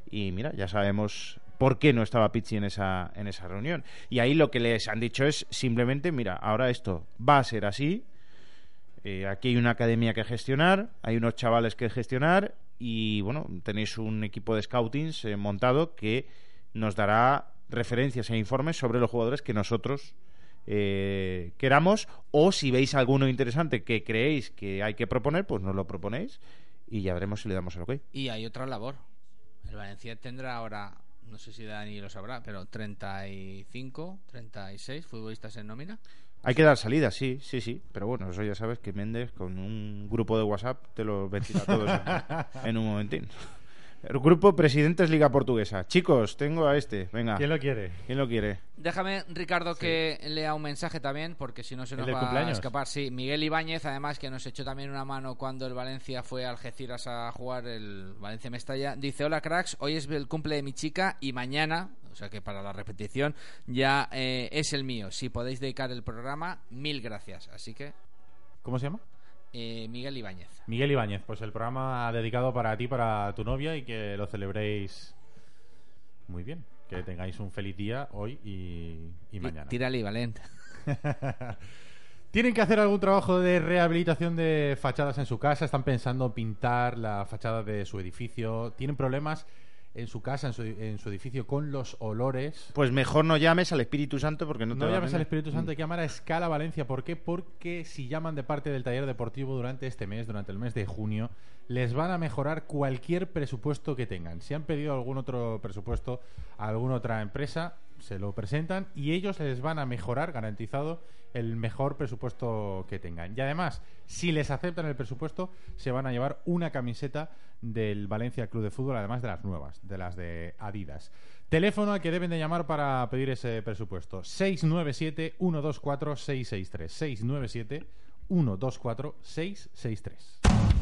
Speaker 4: y mira, ya sabemos por qué no estaba Pizzi en esa, en esa reunión. Y ahí lo que les han dicho es simplemente, mira, ahora esto va a ser así, eh, aquí hay una academia que gestionar, hay unos chavales que gestionar y bueno, tenéis un equipo de scoutings eh, montado que nos dará referencias e informes sobre los jugadores que nosotros eh, queramos o si veis alguno interesante que creéis que hay que proponer, pues nos lo proponéis y ya veremos si le damos el ok.
Speaker 5: Y hay otra labor. El Valencia tendrá ahora, no sé si Dani lo sabrá, pero 35, 36 futbolistas en nómina.
Speaker 4: Hay que dar salida, sí, sí, sí. Pero bueno, eso ya sabes que Méndez con un grupo de WhatsApp te lo ventila todos en, en un momentín. El grupo Presidentes Liga Portuguesa. Chicos, tengo a este. Venga.
Speaker 2: ¿Quién lo quiere?
Speaker 4: ¿Quién lo quiere?
Speaker 5: Déjame, Ricardo, que lea un mensaje también, porque si no se
Speaker 2: ¿El
Speaker 5: nos va a
Speaker 2: cumpleaños?
Speaker 5: escapar. Sí, Miguel Ibáñez, además, que nos echó también una mano cuando el Valencia fue a Algeciras a jugar el Valencia Mestalla. Dice: Hola, cracks, hoy es el cumple de mi chica y mañana, o sea que para la repetición, ya eh, es el mío. Si podéis dedicar el programa, mil gracias. Así que,
Speaker 2: ¿Cómo se llama?
Speaker 5: Eh, Miguel Ibáñez.
Speaker 2: Miguel Ibáñez, pues el programa dedicado para ti, para tu novia y que lo celebréis muy bien. Que tengáis un feliz día hoy y, y mañana.
Speaker 5: Tírale, Valent. *laughs*
Speaker 2: ¿Tienen que hacer algún trabajo de rehabilitación de fachadas en su casa? ¿Están pensando pintar la fachada de su edificio? ¿Tienen problemas en su casa, en su, en su edificio, con los olores?
Speaker 4: Pues mejor no llames al Espíritu Santo porque no te
Speaker 2: No
Speaker 4: va a
Speaker 2: llames al. Espíritu Santo, hay que llamar a Escala Valencia. ¿Por qué? Porque si llaman de parte del taller deportivo durante este mes, durante el mes de junio, les van a mejorar cualquier presupuesto que tengan. Si han pedido algún otro presupuesto a alguna otra empresa, se lo presentan y ellos les van a mejorar, garantizado, el mejor presupuesto que tengan. Y además, si les aceptan el presupuesto, se van a llevar una camiseta del Valencia Club de Fútbol, además de las nuevas, de las de Adidas. Teléfono al que deben de llamar para pedir ese presupuesto. 697-124-663. 697-124-663.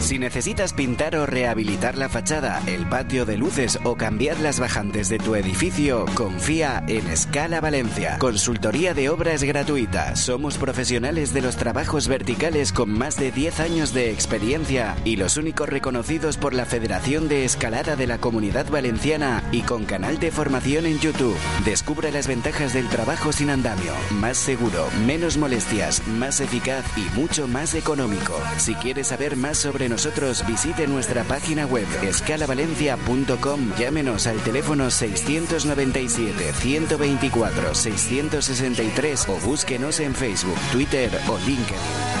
Speaker 1: Si necesitas pintar o rehabilitar la fachada, el patio de luces o cambiar las bajantes de tu edificio, confía en Escala Valencia. Consultoría de obras gratuita. Somos profesionales de los trabajos verticales con más de 10 años de experiencia y los únicos reconocidos por la Federación de Escalada de la Comunidad Valenciana y con canal de formación en YouTube. Descubra las ventajas del trabajo sin andamio. Más seguro, menos molestias, más eficaz y mucho más económico. Si quieres saber más sobre nosotros, visite nuestra página web escalavalencia.com. Llámenos al teléfono 697 124 663 o búsquenos en Facebook, Twitter o LinkedIn.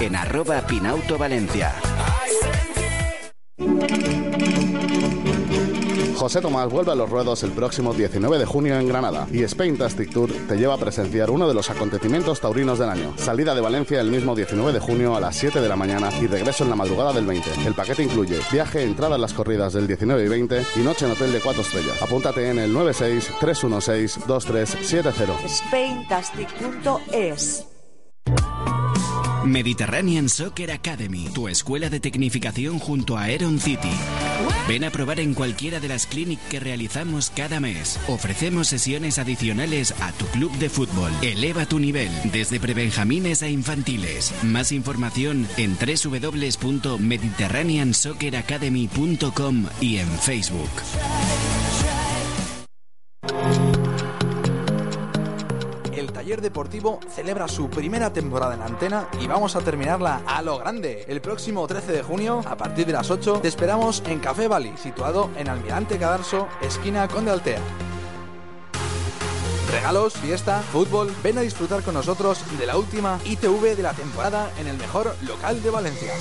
Speaker 1: en arroba Pinauto Valencia.
Speaker 7: José Tomás vuelve a los ruedos el próximo 19 de junio en Granada y Spain Tastic Tour te lleva a presenciar uno de los acontecimientos taurinos del año. Salida de Valencia el mismo 19 de junio a las 7 de la mañana y regreso en la madrugada del 20. El paquete incluye viaje, entrada a las corridas del 19 y 20 y noche en hotel de 4 estrellas. Apúntate en el 96 316 2370.
Speaker 8: SpainTastic.es
Speaker 1: Mediterranean Soccer Academy, tu escuela de tecnificación junto a Aeron City. Ven a probar en cualquiera de las clínicas que realizamos cada mes. Ofrecemos sesiones adicionales a tu club de fútbol. Eleva tu nivel desde prebenjamines a infantiles. Más información en www.mediterraneansocceracademy.com y en Facebook.
Speaker 9: Deportivo celebra su primera temporada en antena y vamos a terminarla a lo grande. El próximo 13 de junio, a partir de las 8, te esperamos en Café Bali, situado en Almirante Cadarso, esquina Conde Altea. Regalos, fiesta, fútbol, ven a disfrutar con nosotros de la última ITV de la temporada en el mejor local de Valencia.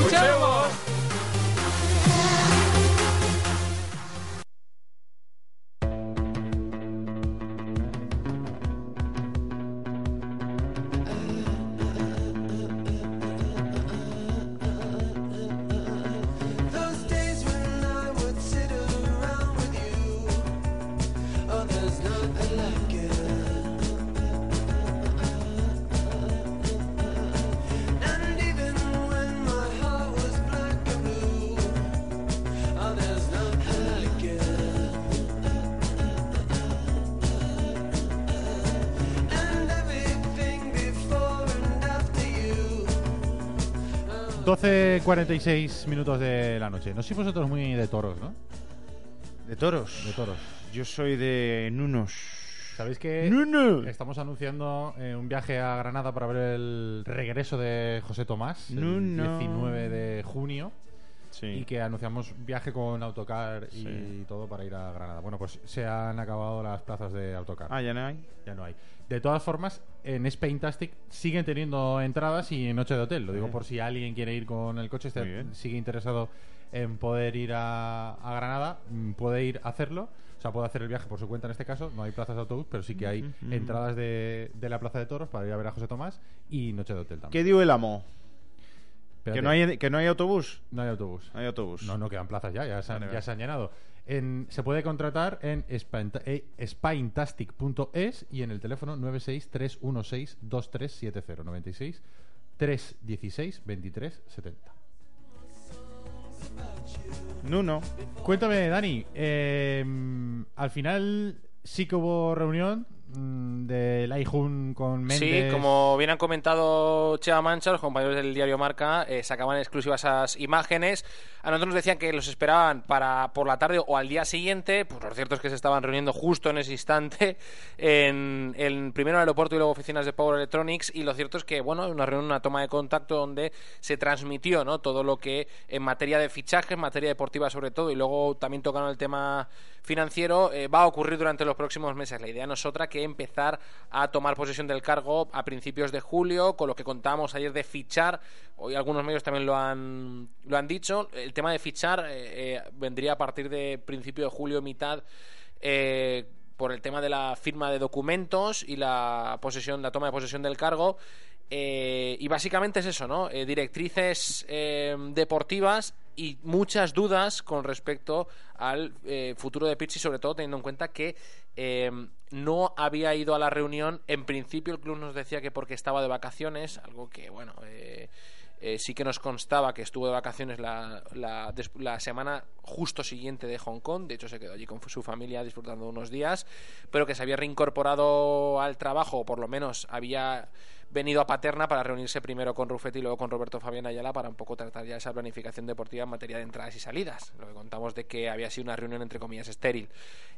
Speaker 6: ¡Escuchemos!
Speaker 2: 12.46 minutos de la noche. No sois vosotros muy de toros, ¿no?
Speaker 4: ¿De toros?
Speaker 2: De toros.
Speaker 4: Yo soy de Nunos.
Speaker 2: ¿Sabéis que
Speaker 4: Nuno.
Speaker 2: estamos anunciando eh, un viaje a Granada para ver el regreso de José Tomás el
Speaker 4: Nuno.
Speaker 2: 19 de junio?
Speaker 4: Sí.
Speaker 2: Y que anunciamos viaje con autocar y
Speaker 4: Sí.
Speaker 2: todo para ir a Granada. Bueno, pues se han acabado las plazas de autocar.
Speaker 4: Ah, ya no hay.
Speaker 2: Ya no hay. De todas formas, en Spaintastic siguen teniendo entradas y noche de hotel. Lo digo por si alguien quiere ir con el coche, este sigue interesado en poder ir a, a Granada, mm, puede ir a hacerlo. O sea, puede hacer el viaje por su cuenta en este caso. No hay plazas de autobús, pero sí que hay entradas de, de la Plaza de Toros para ir a ver a José Tomás y noche de hotel
Speaker 4: ¿Qué
Speaker 2: también.
Speaker 4: dio el amo?
Speaker 2: Espérate.
Speaker 4: ¿Que no, hay, ¿Que no hay autobús?
Speaker 2: No hay autobús.
Speaker 4: No hay autobús.
Speaker 2: No, no quedan plazas ya, ya se han,
Speaker 4: Vale,
Speaker 2: ya
Speaker 4: vale.
Speaker 2: se han llenado. En- se puede contratar en spainta- eh, spaintastic.es y en el teléfono 96-316-2370. 96 316 2370.
Speaker 4: Nuno.
Speaker 2: Cuéntame, Dani. eh, al final sí que hubo reunión del Aijun con Méndez.
Speaker 3: Sí, como bien han comentado Cheva Mancha, los compañeros del diario Marca, eh, sacaban en exclusiva esas imágenes. A nosotros nos decían que los esperaban para por la tarde o al día siguiente. Pues lo cierto es que se estaban reuniendo justo en ese instante *laughs* en, en primero el aeropuerto y luego oficinas de Power Electronics. Y lo cierto es que, bueno, una reunión, una toma de contacto donde se transmitió ¿no? todo lo que en materia de fichajes, en materia deportiva sobre todo, y luego también tocaron el tema financiero, eh, va a ocurrir durante los próximos meses. La idea no es otra que empezar a tomar posesión del cargo a principios de julio, con lo que contábamos ayer de fichar. Hoy algunos medios también lo han, lo han dicho. El tema de fichar eh, eh, vendría a partir de principio de julio, mitad. eh, por el tema de la firma de documentos y la posesión, la toma de posesión del cargo. Eh, y básicamente es eso, ¿no? Eh, directrices eh, deportivas y muchas dudas con respecto al eh, futuro de Pizzi, sobre todo teniendo en cuenta que no había ido a la reunión. En principio el club nos decía que porque estaba de vacaciones, algo que, bueno, sí que nos constaba que estuvo de vacaciones la, la, la semana justo siguiente de Hong Kong. De hecho, se quedó allí con su familia disfrutando unos días, pero que se había reincorporado al trabajo, o por lo menos había venido a Paterna para reunirse primero con Rufetti y luego con Roberto Fabián Ayala para un poco tratar ya esa planificación deportiva en materia de entradas y salidas. Lo que contamos de que había sido una reunión entre comillas estéril.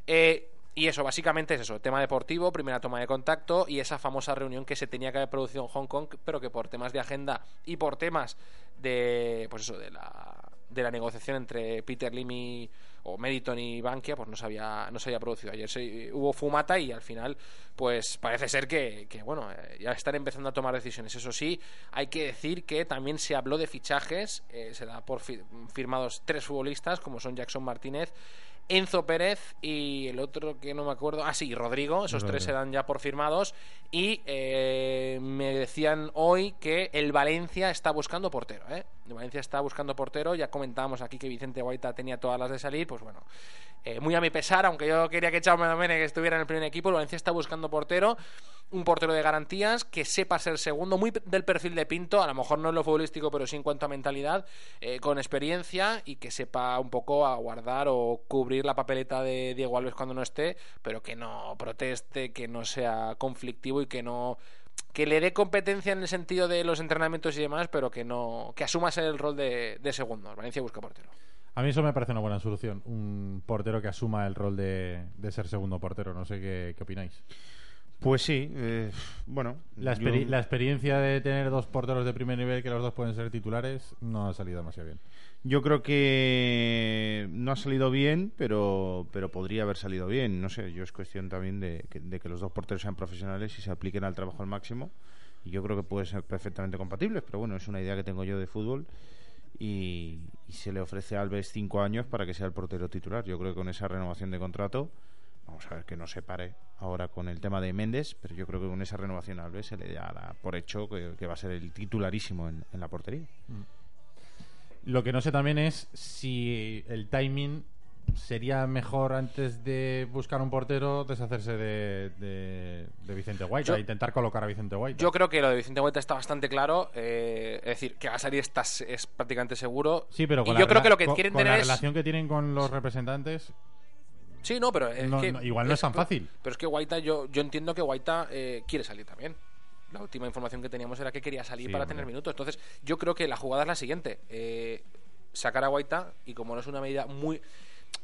Speaker 3: Eh, y eso, básicamente es eso, tema deportivo, primera toma de contacto y esa famosa reunión que se tenía que haber producido en Hong Kong, pero que por temas de agenda y por temas de, pues eso, de la, de la negociación entre Peter Lim y, o Meriton y Bankia, pues no se había, no se había producido. Ayer se, hubo fumata y al final, pues parece ser que, que, bueno, eh, ya están empezando a tomar decisiones. Eso sí, hay que decir que también se habló de fichajes, eh, se da por fi- firmados tres futbolistas, como son Jackson Martínez, Enzo Pérez y el otro que no me acuerdo, ah sí, Rodrigo, esos tres se dan ya por firmados y eh, me decían hoy que el Valencia está buscando portero, ¿eh? Valencia está buscando portero, ya comentábamos aquí que Vicente Guaita tenía todas las de salir, pues bueno, eh, muy a mi pesar, aunque yo quería que Chaume Domenech estuviera en el primer equipo, Valencia está buscando portero, un portero de garantías, que sepa ser segundo, muy del perfil de Pinto, a lo mejor no en lo futbolístico, pero sí en cuanto a mentalidad, eh, con experiencia y que sepa un poco aguardar o cubrir la papeleta de Diego Alves cuando no esté, pero que no proteste, que no sea conflictivo y que no que le dé competencia en el sentido de los entrenamientos y demás, pero que no que asuma ser el rol de, de segundo. Valencia busca portero.
Speaker 2: A mí eso me parece una buena solución. Un portero que asuma el rol de, de ser segundo portero. No sé qué, qué opináis.
Speaker 4: Pues sí, eh, bueno.
Speaker 2: La,
Speaker 4: yo-
Speaker 2: la experiencia de tener dos porteros de primer nivel que los dos pueden ser titulares no ha salido demasiado bien.
Speaker 4: Yo creo que no ha salido bien, pero, pero podría haber salido bien. No sé, yo es cuestión también de de que los dos porteros sean profesionales y se apliquen al trabajo al máximo. Y yo creo que pueden ser perfectamente compatibles, pero bueno, es una idea que tengo yo de fútbol. Y, se le ofrece a Alves cinco años para que sea el portero titular. Yo creo que con esa renovación de contrato, vamos a ver que no se pare ahora con el tema de Méndez, pero yo creo que con esa renovación a Alves se le dará por hecho que, va a ser el titularísimo en, en la portería.
Speaker 2: Lo que no sé también es si el timing sería mejor antes de buscar un portero deshacerse de, de, de Vicente Guaita,
Speaker 3: Yo-
Speaker 2: intentar colocar a Vicente Guaita.
Speaker 3: Yo creo que lo de Vicente Huerta está bastante claro. eh, es decir, que va a salir está, es prácticamente seguro.
Speaker 2: Sí, pero
Speaker 3: y
Speaker 2: con
Speaker 3: yo
Speaker 2: la
Speaker 3: creo
Speaker 2: rela-
Speaker 3: que lo que
Speaker 2: con-
Speaker 3: quieren
Speaker 2: con
Speaker 3: tener
Speaker 2: la
Speaker 3: es.
Speaker 2: relación que tienen con los representantes,
Speaker 3: Sí, no, pero es
Speaker 2: No,
Speaker 3: que
Speaker 2: no, igual no es tan fácil.
Speaker 3: Pero es que Guaita, yo, yo entiendo que Guaita eh, quiere salir también. La última información que teníamos era que quería salir
Speaker 2: Sí,
Speaker 3: para
Speaker 2: hombre.
Speaker 3: tener minutos. Entonces, yo creo que la jugada es la siguiente: eh, sacar a Guaita y como no es una medida muy.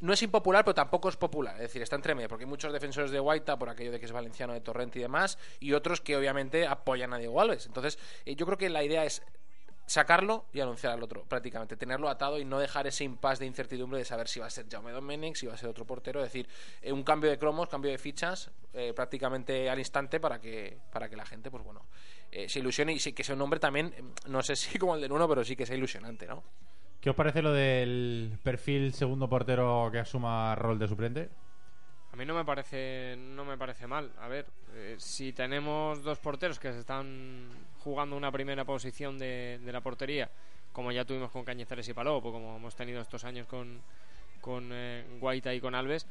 Speaker 3: No es impopular, pero tampoco es popular. Es decir, está entre medio, porque hay muchos defensores de Guaita por aquello de que es valenciano de Torrente y demás, y otros que obviamente apoyan a Diego Alves. Entonces, eh, yo creo que la idea es sacarlo y anunciar al otro, prácticamente. Tenerlo atado y no dejar ese impasse de incertidumbre de saber si va a ser Jaume Domenech, si va a ser otro portero. Es decir, eh, un cambio de cromos, cambio de fichas eh, prácticamente al instante para que, para que la gente, pues bueno, eh, se ilusione y sí que sea un nombre también, eh, no sé si *laughs* como el del uno, pero sí que sea ilusionante, ¿no?
Speaker 2: ¿qué os parece lo del perfil segundo portero que asuma rol de suplente?
Speaker 6: A mí no me parece no me parece mal. A ver, eh, si tenemos dos porteros que se están jugando una primera posición de, la portería, como ya tuvimos con Cañizares y Palop, o como hemos tenido estos años con, con eh, Guaita y con Alves,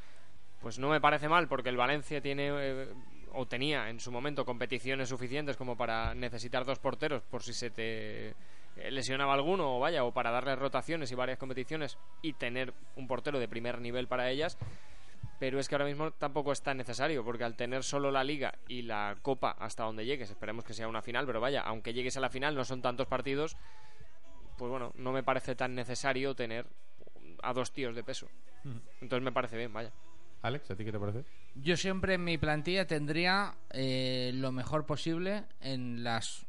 Speaker 6: pues no me parece mal porque el Valencia tiene eh, o tenía en su momento competiciones suficientes como para necesitar dos porteros por si se te eh, lesionaba alguno o vaya o para darle rotaciones y varias competiciones y tener un portero de primer nivel para ellas pero es que ahora mismo tampoco es tan necesario, porque al tener solo la liga y la copa hasta donde llegues, esperemos que sea una final, pero vaya, aunque llegues a la final no son tantos partidos, pues bueno, no me parece tan necesario tener a dos tíos de peso. Entonces me parece bien, vaya.
Speaker 2: Alex, ¿a ti qué te parece?
Speaker 5: Yo siempre en mi plantilla tendría eh, lo mejor posible en las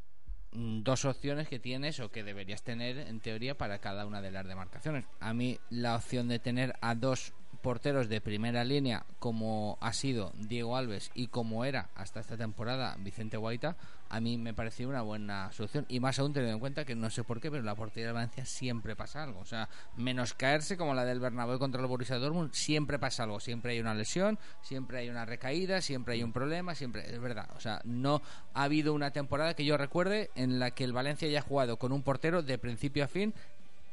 Speaker 5: mm, dos opciones que tienes o que deberías tener en teoría para cada una de las demarcaciones. A mí la opción de tener a dos porteros de primera línea como ha sido Diego Alves y como era hasta esta temporada Vicente Guaita, a mí me pareció una buena solución. Y más aún teniendo en cuenta que no sé por qué, pero la portería de Valencia siempre pasa algo, o sea, menos caerse como la del Bernabéu contra el Borussia Dortmund, siempre pasa algo, siempre hay una lesión, siempre hay una recaída, siempre hay un problema, siempre es verdad, o sea, no ha habido una temporada que yo recuerde en la que el Valencia haya jugado con un portero de principio a fin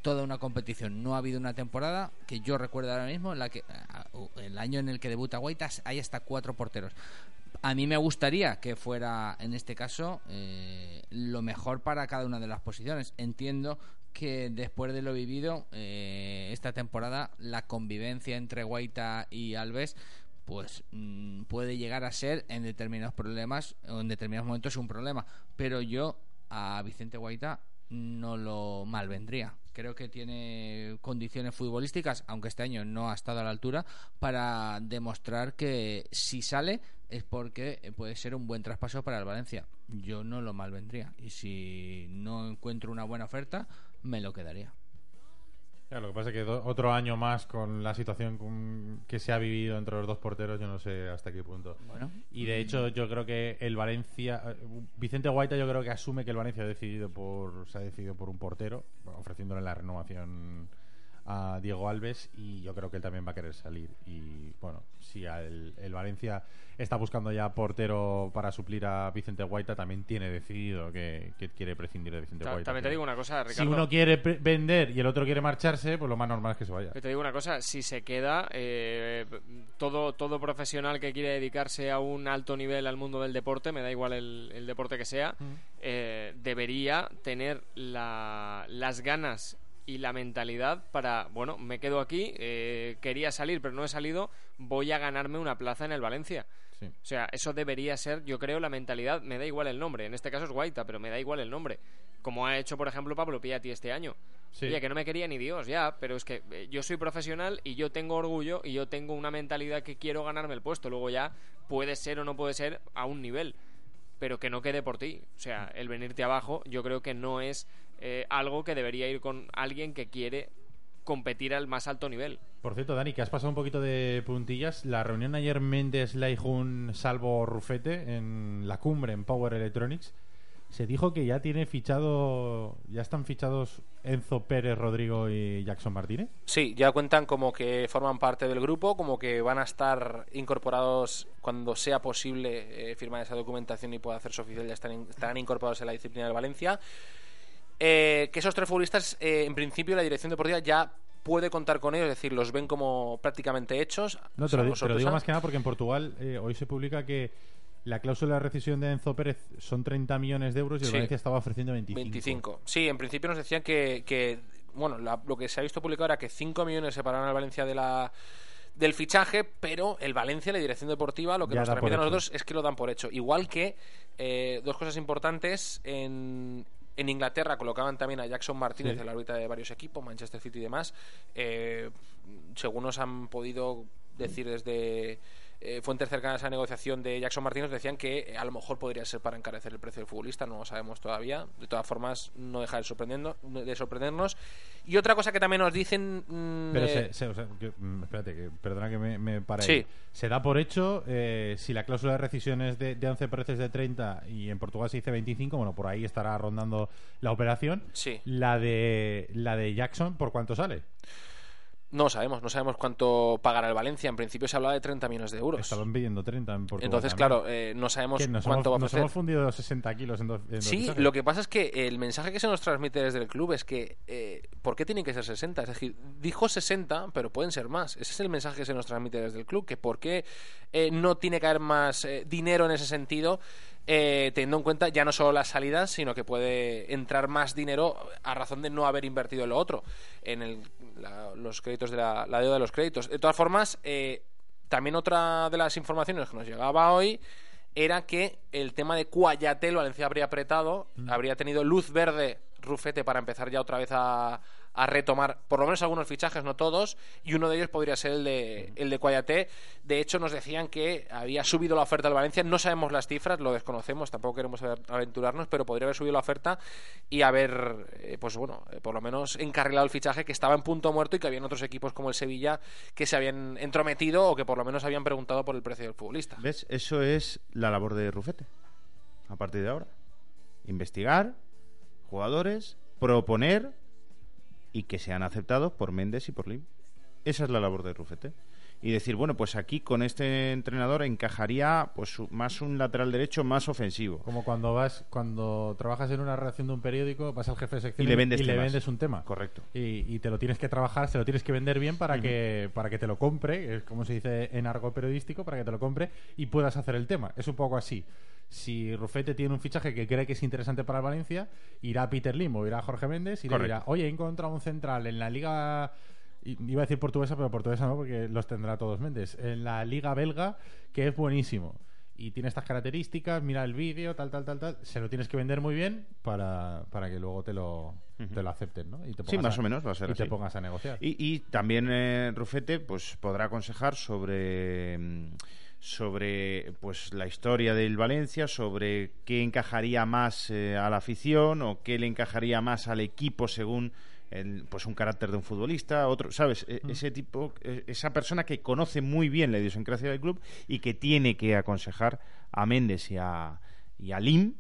Speaker 5: toda una competición. No ha habido una temporada que yo recuerdo ahora mismo en la que el año en el que debuta Guaitas hay hasta cuatro porteros. A mí me gustaría que fuera, en este caso, eh, lo mejor para cada una de las posiciones. Entiendo que después de lo vivido eh, esta temporada, la convivencia entre Guaita y Alves pues mm, puede llegar a ser en determinados problemas en determinados momentos un problema. Pero yo a Vicente Guaita no lo malvendría. Creo que tiene condiciones futbolísticas, aunque este año no ha estado a la altura, para demostrar que si sale es porque puede ser un buen traspaso para el Valencia. Yo no lo malvendría. Y si no encuentro una buena oferta, me lo quedaría.
Speaker 2: Lo que pasa es que otro año más con la situación que se ha vivido entre los dos porteros, yo no sé hasta qué punto.
Speaker 5: Bueno.
Speaker 2: Y de hecho, yo creo que el Valencia. eh, Vicente Guaita, yo creo que asume que el Valencia ha decidido por, se ha decidido por un portero, ofreciéndole la renovación a Diego Alves. Y yo creo que él también va a querer salir. Y bueno, si el, el Valencia está buscando ya portero para suplir a Vicente Guaita, también tiene decidido que, que quiere prescindir de Vicente
Speaker 6: Ta-
Speaker 2: Guaita.
Speaker 6: también te digo una cosa,
Speaker 2: Si uno quiere vender y el otro quiere marcharse, pues lo más normal es que se vaya.
Speaker 6: Te digo una cosa, si se queda, eh, todo, todo profesional que quiere dedicarse a un alto nivel al mundo del deporte, me da igual el, el deporte que sea, eh, debería tener la- las ganas y la mentalidad para, bueno, me quedo aquí, eh, quería salir pero no he salido, voy a ganarme una plaza en el Valencia.
Speaker 2: Sí.
Speaker 6: O sea, eso debería ser, yo creo, la mentalidad. Me da igual el nombre. En este caso es Guaita, pero me da igual el nombre. Como ha hecho, por ejemplo, Pablo Piatti este año.
Speaker 2: Sí.
Speaker 6: Oye, que no me quería ni Dios, ya, pero es que eh, yo soy profesional y yo tengo orgullo y yo tengo una mentalidad que quiero ganarme el puesto. Luego ya puede ser o no puede ser a un nivel, pero que no quede por ti. O sea, el venirte abajo yo creo que no es eh, algo que debería ir con alguien que quiere competir al más alto nivel.
Speaker 2: Por cierto, Dani, que has pasado un poquito de puntillas. La reunión ayer Méndez, Laijun, Salvo Rufete en la cumbre en Power Electronics. Se dijo que ya tiene fichado, ya están fichados Enzo Pérez, Rodrigo y Jackson Martínez.
Speaker 3: Sí, ya cuentan como que forman parte del grupo, como que van a estar incorporados cuando sea posible eh, firmar esa documentación y pueda hacerse oficial, ya están estarán incorporados en la disciplina del Valencia. Eh, que esos tres futbolistas, eh, en principio, la dirección deportiva ya puede contar con ellos, es decir, los ven como prácticamente hechos.
Speaker 2: No, te lo,
Speaker 3: salvo
Speaker 2: di- te lo digo más que nada porque en Portugal eh, hoy se publica que la cláusula de rescisión de Enzo Pérez son 30 millones de euros y el
Speaker 3: Sí.
Speaker 2: Valencia estaba ofreciendo 25.
Speaker 3: 25. Sí, en principio nos decían que, que, bueno, la- lo que se ha visto publicado era que 5 millones separaban al Valencia de la del fichaje, pero el Valencia, la dirección deportiva, lo que
Speaker 2: Ya
Speaker 3: nos transmite a nosotros es que lo dan por hecho. Igual que eh, dos cosas importantes en, en Inglaterra colocaban también a Jackson Martínez
Speaker 2: Sí.
Speaker 3: en la órbita de varios equipos, Manchester City y demás. Eh, según nos han podido decir desde eh, fuentes cercanas a la negociación de Jackson Martínez, decían que eh, a lo mejor podría ser para encarecer el precio del futbolista, no lo sabemos todavía. De todas formas, no deja de, sorprendiendo, de sorprendernos. Y otra cosa que también nos dicen. mm,
Speaker 2: Pero
Speaker 3: eh,
Speaker 2: se, se- o sea, que- mm, espérate, que, perdona que me, me pare
Speaker 3: Sí.
Speaker 2: Se da por hecho, eh, si la cláusula de rescisión es de, de 11 Pérez es de 30 y en Portugal se dice 25, bueno, por ahí estará rondando la operación.
Speaker 3: Sí.
Speaker 2: La de, la de Jackson, ¿por cuánto sale?
Speaker 3: No sabemos, no sabemos cuánto pagará el Valencia. En principio se hablaba de 30 millones de euros.
Speaker 2: Estaban pidiendo 30 en Portugal.
Speaker 3: Entonces,
Speaker 2: también.
Speaker 3: claro, eh, no sabemos
Speaker 2: ¿Qué, nos
Speaker 3: cuánto
Speaker 2: hemos,
Speaker 3: va a
Speaker 2: nos
Speaker 3: ofrecer.
Speaker 2: hemos fundido 60 kilos en dos, en dos
Speaker 3: Sí, lo que pasa es que el mensaje que se nos transmite desde el club es que eh, ¿por qué tienen que ser 60? Es decir, dijo 60, pero pueden ser más. Ese es el mensaje que se nos transmite desde el club, que por qué eh, no tiene que haber más eh, dinero en ese sentido, eh, teniendo en cuenta ya no solo las salidas, sino que puede entrar más dinero a razón de no haber invertido en lo otro, en el- la- los créditos de la, la deuda de los créditos. De todas formas, eh, también otra de las informaciones que nos llegaba hoy era que el tema de Cuayatel Valencia habría apretado, habría tenido luz verde Rufete para empezar ya otra vez a, retomar por lo menos algunos fichajes, no todos, y uno de ellos podría ser el de, el de Cuayaté. De hecho, nos decían que había subido la oferta del Valencia, no sabemos las cifras, lo desconocemos, tampoco queremos aventurarnos, pero podría haber subido la oferta y haber, eh, pues bueno, eh, por lo menos encarrilado el fichaje que estaba en punto muerto y que habían otros equipos como el Sevilla que se habían entrometido o que por lo menos habían preguntado por el precio del futbolista.
Speaker 4: ¿Ves? Eso es la labor de Rufete. A partir de ahora. Investigar jugadores, proponer y que sean aceptados por Méndez y por Lim. Esa es la labor de Rufete. Y decir, bueno, pues aquí con este entrenador encajaría pues más un lateral derecho más ofensivo.
Speaker 2: Como cuando vas, cuando trabajas en una redacción de un periódico, vas al jefe de sección
Speaker 4: Y le vendes
Speaker 2: y le vendes un tema.
Speaker 4: Correcto.
Speaker 2: Y, y te lo tienes que trabajar, se lo tienes que vender bien para, que, para que te lo compre, es como se dice en argot periodístico, para que te lo compre y puedas hacer el tema. Es un poco así. Si Rufete tiene un fichaje que cree que es interesante para Valencia, irá a Peter Lim o irá a Jorge Méndez y le
Speaker 4: Correcto.
Speaker 2: dirá, oye, he encontrado un central en la liga... Iba a decir portuguesa, pero portuguesa no, porque los tendrá todos Méndez. En la liga belga, que es buenísimo. Y tiene estas características, mira el vídeo, tal, tal, tal, tal. Se lo tienes que vender muy bien para, para que luego te lo, te lo acepten, ¿no? Y te
Speaker 4: Sí, más
Speaker 2: a-
Speaker 4: o menos va a ser
Speaker 2: y te pongas a negociar.
Speaker 4: Y, y también eh, Rufete pues podrá aconsejar sobre mm, sobre pues la historia del Valencia, sobre qué encajaría más eh, a la afición o qué le encajaría más al equipo según el- pues un carácter de un futbolista, otro, ¿sabes? E- Ese tipo, e- esa persona que conoce muy bien la idiosincrasia del club y que tiene que aconsejar a Méndez y a, y a Lim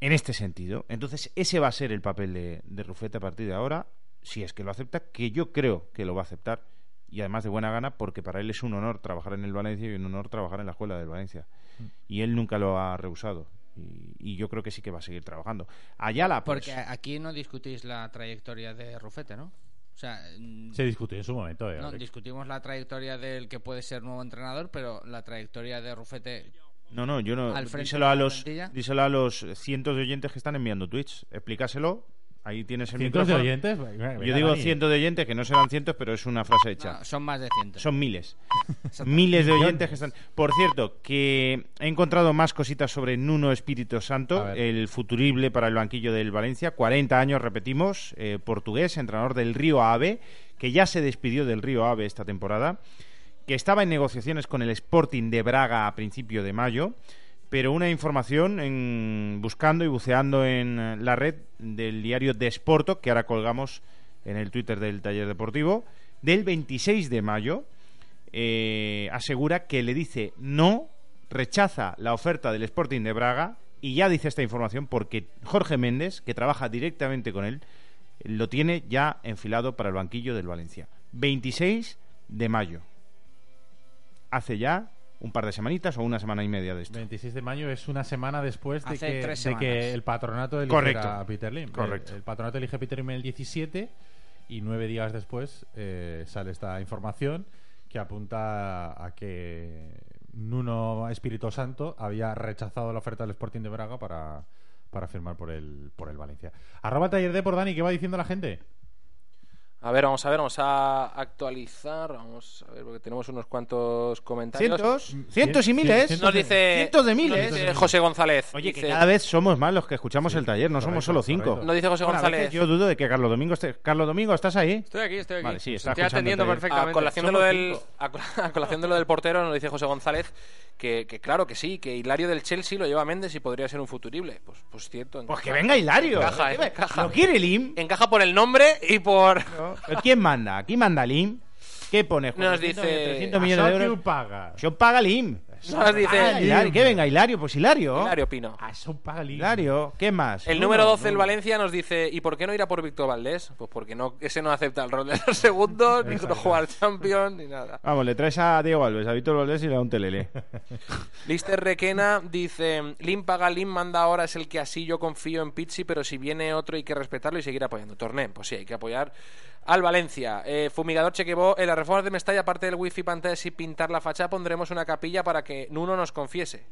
Speaker 4: en este sentido. Entonces, ese va a ser el papel de, de Rufete a partir de ahora, si es que lo acepta, que yo creo que lo va a aceptar, y además de buena gana, porque para él es un honor trabajar en el Valencia y un honor trabajar en la escuela del Valencia. Y él nunca lo ha rehusado. Y, y yo creo que sí que va a seguir trabajando. Ayala, pues,
Speaker 5: Porque aquí no discutís la trayectoria de Rufete, ¿no? O sea, mm,
Speaker 2: Se discutió en su momento, eh,
Speaker 5: no, discutimos la trayectoria del que puede ser nuevo entrenador, pero la trayectoria de Rufete
Speaker 4: No, no, yo no.
Speaker 5: Al frente
Speaker 4: Díselo
Speaker 5: de
Speaker 4: a los, díselo a los cientos de oyentes que están enviando tweets. Explícaselo. Ahí tienes el
Speaker 2: ¿Cientos de oyentes? Venga,
Speaker 4: Yo digo
Speaker 2: Dani.
Speaker 4: cientos de oyentes, que no serán cientos, pero es una frase hecha.
Speaker 5: No, son más de cientos.
Speaker 4: Son miles. *laughs* miles de oyentes que están. Por cierto, que he encontrado más cositas sobre Nuno Espíritu Santo, el futurible para el banquillo del Valencia. 40 años, repetimos, eh, portugués, entrenador del Río Ave, que ya se despidió del Río Ave esta temporada, que estaba en negociaciones con el Sporting de Braga a principio de mayo. Pero una información buscando y buceando en la red del diario de Sporto, que ahora colgamos en el Twitter del taller deportivo, del 26 de mayo, eh, asegura que le dice no, rechaza la oferta del Sporting de Braga y ya dice esta información porque Jorge Méndez, que trabaja directamente con él, lo tiene ya enfilado para el banquillo del Valencia. 26 de mayo. Hace ya un par de semanitas o una semana y media de esto.
Speaker 2: 26 de mayo es una semana después de, que, de el patronato
Speaker 4: Correcto.
Speaker 2: a Peter Lim.
Speaker 4: Correcto.
Speaker 2: El, el patronato elige a Peter Lim el 17 y nueve días después eh, sale esta información que apunta a que Nuno Espíritu Santo había rechazado la oferta del Sporting de Braga para, para firmar por el, por el Valencia. Arroba taller de por Dani, ¿qué va diciendo la gente?
Speaker 3: A ver, vamos a ver, vamos a actualizar. Vamos a ver, porque tenemos unos cuantos comentarios.
Speaker 4: Cientos, cientos y miles.
Speaker 2: Cientos
Speaker 3: Nos
Speaker 2: de-
Speaker 3: dice,
Speaker 4: cientos de
Speaker 3: nos
Speaker 4: miles.
Speaker 3: dice José González.
Speaker 4: Oye, que cada vez somos más los que escuchamos el taller, no somos solo cinco.
Speaker 2: correcto.
Speaker 3: Nos dice José
Speaker 4: Bueno,
Speaker 3: González.
Speaker 4: yo dudo de que Carlos Domingo esté. Carlos Domingo, ¿estás ahí?
Speaker 6: Estoy aquí, estoy aquí.
Speaker 4: Vale, sí, está
Speaker 6: estoy atendiendo
Speaker 4: el
Speaker 6: perfectamente.
Speaker 3: A colación, de lo del,
Speaker 4: cinco.
Speaker 3: a, col- a colación de lo del portero, nos dice José González que, que claro que sí, que Hilario del Chelsea lo lleva a Méndez y podría ser un futurible. Pues, pues cierto.
Speaker 4: Pues que venga Hilario.
Speaker 3: Encaja,
Speaker 4: ¿Qué ve-
Speaker 3: encaja.
Speaker 4: ¿Lo quiere Lim?
Speaker 3: Encaja por el nombre y por.
Speaker 4: ¿Pero ¿Quién manda? ¿Aquí manda Lim? ¿Qué pone?
Speaker 3: Nos
Speaker 4: 400,
Speaker 3: dice-
Speaker 4: 300 millones de euros.
Speaker 2: ho paga?
Speaker 4: Yo paga Lim.
Speaker 3: Nos dice
Speaker 4: Ah, Hilario, que venga Hilario, pues Hilario.
Speaker 3: Hilario Pino.
Speaker 2: Això ho paga Lim.
Speaker 4: Hilario, ¿qué más?
Speaker 3: El número 12 del
Speaker 4: Nuno.
Speaker 3: Valencia nos dice, ¿y por qué no irá por Víctor Valdés? Pues porque no, ese no acepta el rol de los segundos, ni no jugar Champions, ni nada.
Speaker 4: Vamos, le traes a Diego Alves, a Víctor Valdés y le da un telele. *laughs*
Speaker 3: Lister Requena dice, Lim paga, Lim manda ahora, es el que así yo confío en Pizzi, pero si viene otro hay que respetarlo y seguir apoyando. Torné, pues sí, hay que apoyar al Valencia. Eh, Fumigador Chequebó, en las reformas de Mestalla, aparte del wifi, pantallas y pintar la fachada, pondremos una capilla para que Nuno nos confiese.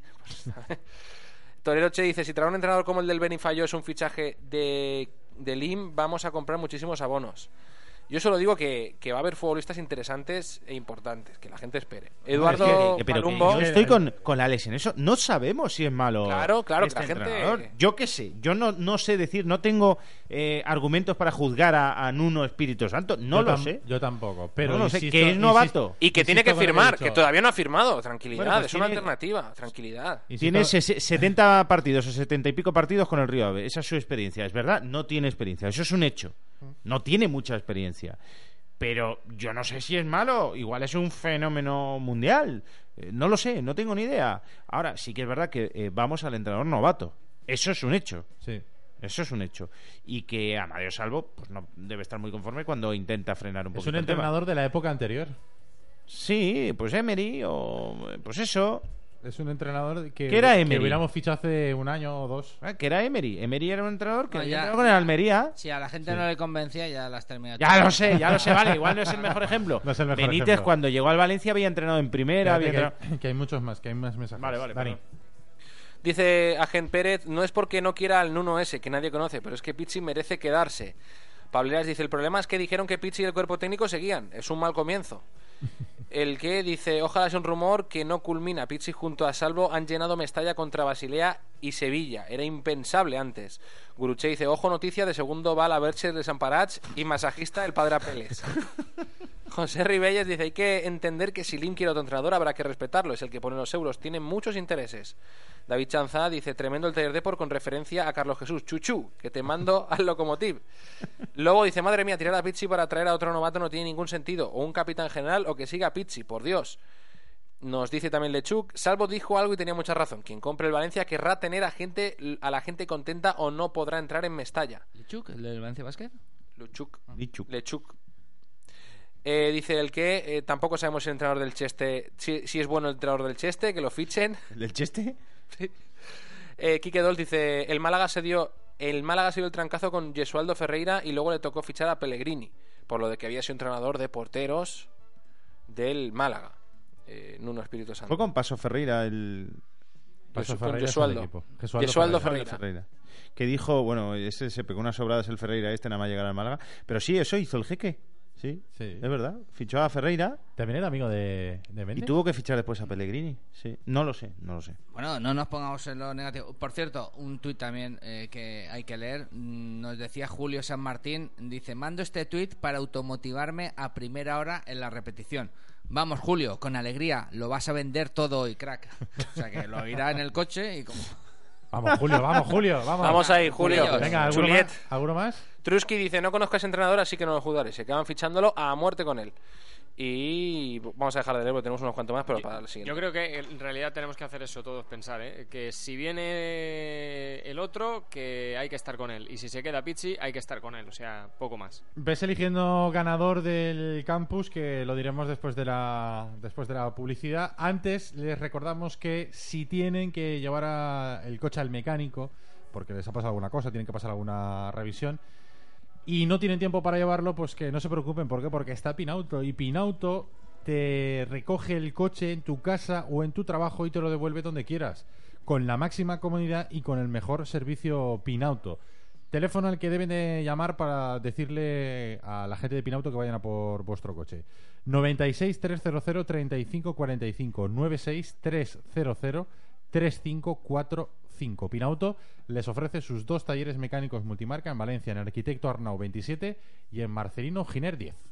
Speaker 3: *laughs* Torero Che dice, si trae un entrenador como el del Benifallo es un fichaje de, de Lim, vamos a comprar muchísimos abonos. Yo solo digo que, que va a haber futbolistas interesantes e importantes, que la gente espere.
Speaker 4: Es
Speaker 3: Eduardo
Speaker 4: que- pero que yo estoy con, con Alex en eso. No sabemos si es malo.
Speaker 3: Claro, claro,
Speaker 4: este
Speaker 3: que la gente-
Speaker 4: entrenador. Yo qué sé. Yo no, no sé decir, no tengo eh, argumentos para juzgar a, a Nuno Espíritu Santo. No
Speaker 2: Yo
Speaker 4: lo sé.
Speaker 2: Yo tampoco. Pero
Speaker 4: No lo sé,
Speaker 2: insisto-
Speaker 4: que es novato.
Speaker 3: y que tiene que firmar,
Speaker 2: he
Speaker 3: que todavía no ha firmado. Tranquilidad,
Speaker 4: Bueno, pues
Speaker 3: es una alternativa. Tranquilidad.
Speaker 2: Insisto-
Speaker 4: Tiene ses- 70 partidos o 70 y pico partidos con el Río Ave. Esa es su experiencia. Es verdad, no tiene experiencia. Eso es un hecho. No tiene mucha experiencia. Pero yo no sé si es malo. Igual es un fenómeno mundial. Eh, no lo sé, no tengo ni idea. Ahora, sí que es verdad que eh, vamos al entrenador novato. Eso es un hecho.
Speaker 2: Sí.
Speaker 4: Eso es un hecho. Y que Amadeo Salvo pues no debe estar muy conforme cuando intenta frenar un poco
Speaker 2: Es un entrenador de la época anterior.
Speaker 4: Sí, pues Emery o pues eso.
Speaker 2: Es un entrenador que,
Speaker 4: ¿Qué era
Speaker 2: que
Speaker 4: Emery?
Speaker 2: hubiéramos fichado hace un año o dos.
Speaker 4: Ah, que era Emery. Emery era un entrenador que
Speaker 5: No,
Speaker 4: había
Speaker 5: ya-
Speaker 4: con el Almería.
Speaker 5: Si a la gente no le convencía, ya las terminó.
Speaker 4: Ya lo sé, ya lo sé, vale, igual no es el *laughs* mejor ejemplo.
Speaker 2: No es el mejor
Speaker 4: Benítez
Speaker 2: ejemplo.
Speaker 4: cuando llegó al Valencia había entrenado en primera, había
Speaker 2: Espérate,
Speaker 4: entrenado...
Speaker 2: que, hay, *laughs* que hay muchos más, que hay más mensajes.
Speaker 4: Vale, vale,
Speaker 2: Dani.
Speaker 4: perdón.
Speaker 3: Dice Agent Pérez, no es porque no quiera al Nuno ese, que nadie conoce, pero es que Pizzi merece quedarse. Pableras dice, el problema es que dijeron que Pizzi y el cuerpo técnico seguían. Es un mal comienzo. *laughs* El que dice, ojalá sea un rumor que no culmina. Pizzi junto a Salvo han llenado Mestalla contra Basilea y Sevilla. Era impensable antes. Guruche dice, ojo noticia de segundo va la Bercher de Samparach y masajista el padre Apeles. *laughs* José Ribelles dice, hay que entender que si Lim quiere otro entrenador habrá que respetarlo. Es el que pone los euros. Tiene muchos intereses. David Chanzá dice, tremendo el taller Depor con referencia a Carlos Jesús. Chuchu, que te mando al locomotiv. Luego dice, madre mía, tirar a Pizzi para traer a otro novato no tiene ningún sentido. O un capitán general o que siga a Pizzi, por Dios. Nos dice también Lechuk, Salvo dijo algo y tenía mucha razón. Quien compre el Valencia querrá tener a, gente, a la gente contenta o no podrá entrar en Mestalla.
Speaker 5: ¿Lichuk, el del Valencia Basket?
Speaker 3: Luchuk.
Speaker 4: Dichuk.
Speaker 3: Lechuk. Eh, dice el que eh, tampoco sabemos si el entrenador del Cheste, si, si es bueno el entrenador del Cheste, que lo fichen.
Speaker 4: ¿El del Cheste?
Speaker 3: Eh, Quique Dols dice, el Málaga se dio el Málaga se dio el trancazo con Gesualdo Ferreira y luego le tocó fichar a Pellegrini, por lo de que había sido entrenador de porteros del Málaga. Eh, Nuno Espíritu Santo.
Speaker 4: Fue con Paso Ferreira el...
Speaker 2: Paso
Speaker 3: Jesu- con
Speaker 2: Ferreira
Speaker 3: Gesualdo
Speaker 2: Ferreira.
Speaker 3: Ferreira.
Speaker 4: Que dijo, bueno, ese se pegó unas sobradas el Ferreira este, nada más llegar al Málaga. Pero sí, eso hizo el jeque. Sí,
Speaker 2: Sí.
Speaker 4: es verdad. Fichó a Ferreira
Speaker 2: También era amigo de, de
Speaker 4: y tuvo que fichar después a Pellegrini. Sí, no lo sé, no lo sé.
Speaker 5: Bueno, no nos pongamos en lo negativo. Por cierto, un tuit también eh, que hay que leer. Mm, Nos decía Julio San Martín, dice, mando este tuit para automotivarme a primera hora en la repetición. Vamos, Julio, con alegría, lo vas a vender todo hoy, crack. *laughs* O sea que lo oirá en el coche y como...
Speaker 2: Vamos, Julio, vamos, Julio, vamos.
Speaker 3: Vamos ahí, Julio.
Speaker 5: Julio.
Speaker 2: Venga, ¿alguno
Speaker 3: Juliet.
Speaker 2: más? ¿Alguno más?
Speaker 3: Trusky dice, no conozco a ese entrenador, así que no lo jugaré. Se quedan fichándolo a muerte con él. Y vamos a dejar de leer porque tenemos unos cuantos más, pero para el siguiente.
Speaker 6: Yo creo que en realidad tenemos que hacer eso todos, pensar, ¿eh? que si viene el otro, que hay que estar con él. Y si se queda Pizzi, hay que estar con él. O sea, poco más.
Speaker 2: Ves eligiendo ganador del campus, que lo diremos después de la después de la publicidad. Antes les recordamos que si tienen que llevar a- el coche al mecánico, porque les ha pasado alguna cosa, tienen que pasar alguna revisión, y no tienen tiempo para llevarlo, pues que no se preocupen. ¿Por qué? Porque está Pinauto y Pinauto te recoge el coche en tu casa o en tu trabajo y te lo devuelve donde quieras, con la máxima comodidad y con el mejor servicio Pinauto. Teléfono al que deben de llamar para decirle a la gente de Pinauto que vayan a por vuestro coche. 96 300 35 45 96 300 3545. Pinauto les ofrece sus dos talleres mecánicos multimarca en Valencia, en Arquitecto Arnau 27 y en Marcelino Giner 10.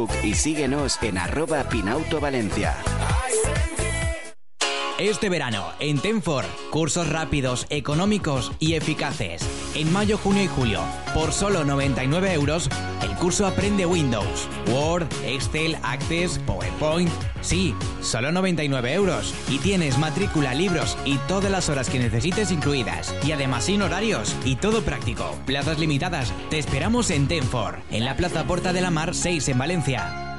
Speaker 1: y síguenos en arroba Pinauto Valencia.
Speaker 8: Este verano, en Tenfor, cursos rápidos, económicos y eficaces. En mayo, junio y julio, por solo 99 euros, el curso Aprende Windows, Word, Excel, Access, PowerPoint. Sí, solo 99 euros. Y tienes matrícula, libros y todas las horas que necesites incluidas. Y además sin horarios y todo práctico. Plazas limitadas. Te esperamos en Tenfor, en la Plaza Porta de la Mar 6 en Valencia.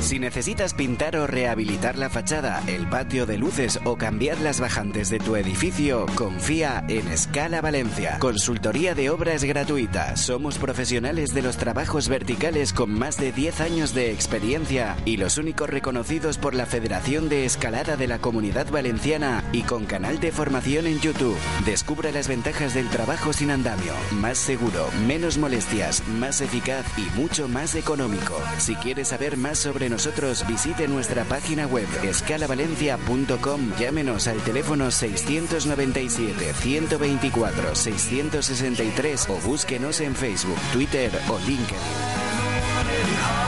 Speaker 1: Si necesitas pintar o rehabilitar la fachada, el patio de luces o cambiar las bajantes de tu edificio, confía en Escala Valencia. Consultoría de obras gratuita. Somos profesionales de los trabajos verticales con más de 10 años de experiencia y los únicos reconocidos por la Federación de Escalada de la Comunidad Valenciana y con canal de formación en YouTube. Descubra las ventajas del trabajo sin andamio. Más seguro, menos molestias, más eficaz y mucho más económico. Si quieres saber más sobre nosotros, visite nuestra página web escalavalencia.com. Llámenos al teléfono 697 124 663 o búsquenos en Facebook, Twitter o LinkedIn.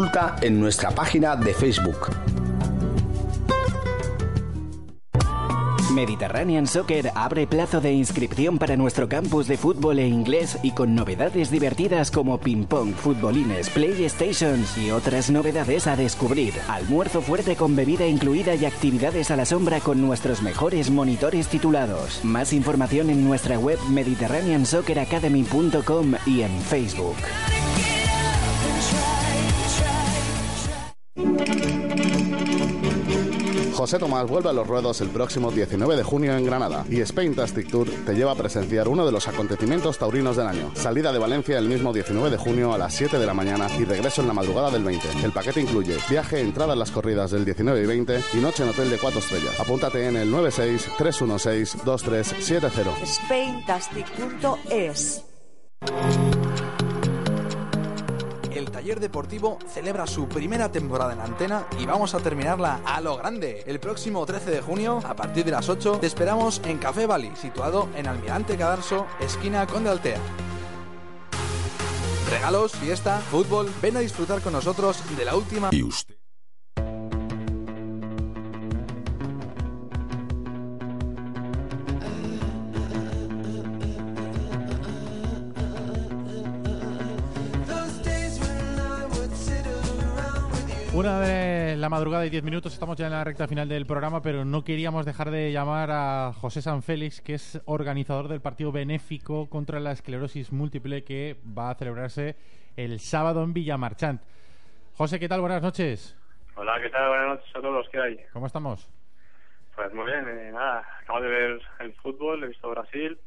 Speaker 10: en nuestra página de Facebook.
Speaker 1: Mediterranean Soccer abre plazo de inscripción para nuestro campus de fútbol e inglés y con novedades divertidas como ping-pong, futbolines, playstations y otras novedades a descubrir. Almuerzo fuerte con bebida incluida y actividades a la sombra con nuestros mejores monitores titulados. Más información en nuestra web mediterraneansocceracademy.com y en Facebook.
Speaker 7: José Tomás vuelve a los ruedos el próximo 19 de junio en Granada y Spaintastic Tour te lleva a presenciar uno de los acontecimientos taurinos del año. Salida de Valencia el mismo 19 de junio a las 7 de la mañana y regreso en la madrugada del 20. El paquete incluye viaje, entrada en las corridas del 19 y 20 y noche en hotel de 4 estrellas. Apúntate en el 96 316 2370.
Speaker 11: Spaintastic.es
Speaker 9: taller deportivo celebra su primera temporada en antena y vamos a terminarla a lo grande. El próximo 13 de junio, a partir de las 8, te esperamos en Café Bali, situado en Almirante Cadarso, esquina Conde Altea. Regalos, fiesta, fútbol, ven a disfrutar con nosotros de la última...
Speaker 12: ¿Y usted?
Speaker 2: Madrugada y 10 minutos, estamos ya en la recta final del programa, pero no queríamos dejar de llamar a José San Félix, que es organizador del partido benéfico contra la esclerosis múltiple que va a celebrarse el sábado en Villamarchant. José, ¿qué tal? Buenas noches.
Speaker 13: Hola, ¿qué tal? Buenas noches a todos. ¿Qué hay?
Speaker 2: ¿Cómo estamos?
Speaker 13: Pues muy bien, eh, nada, acabo de ver el fútbol, he visto Brasil,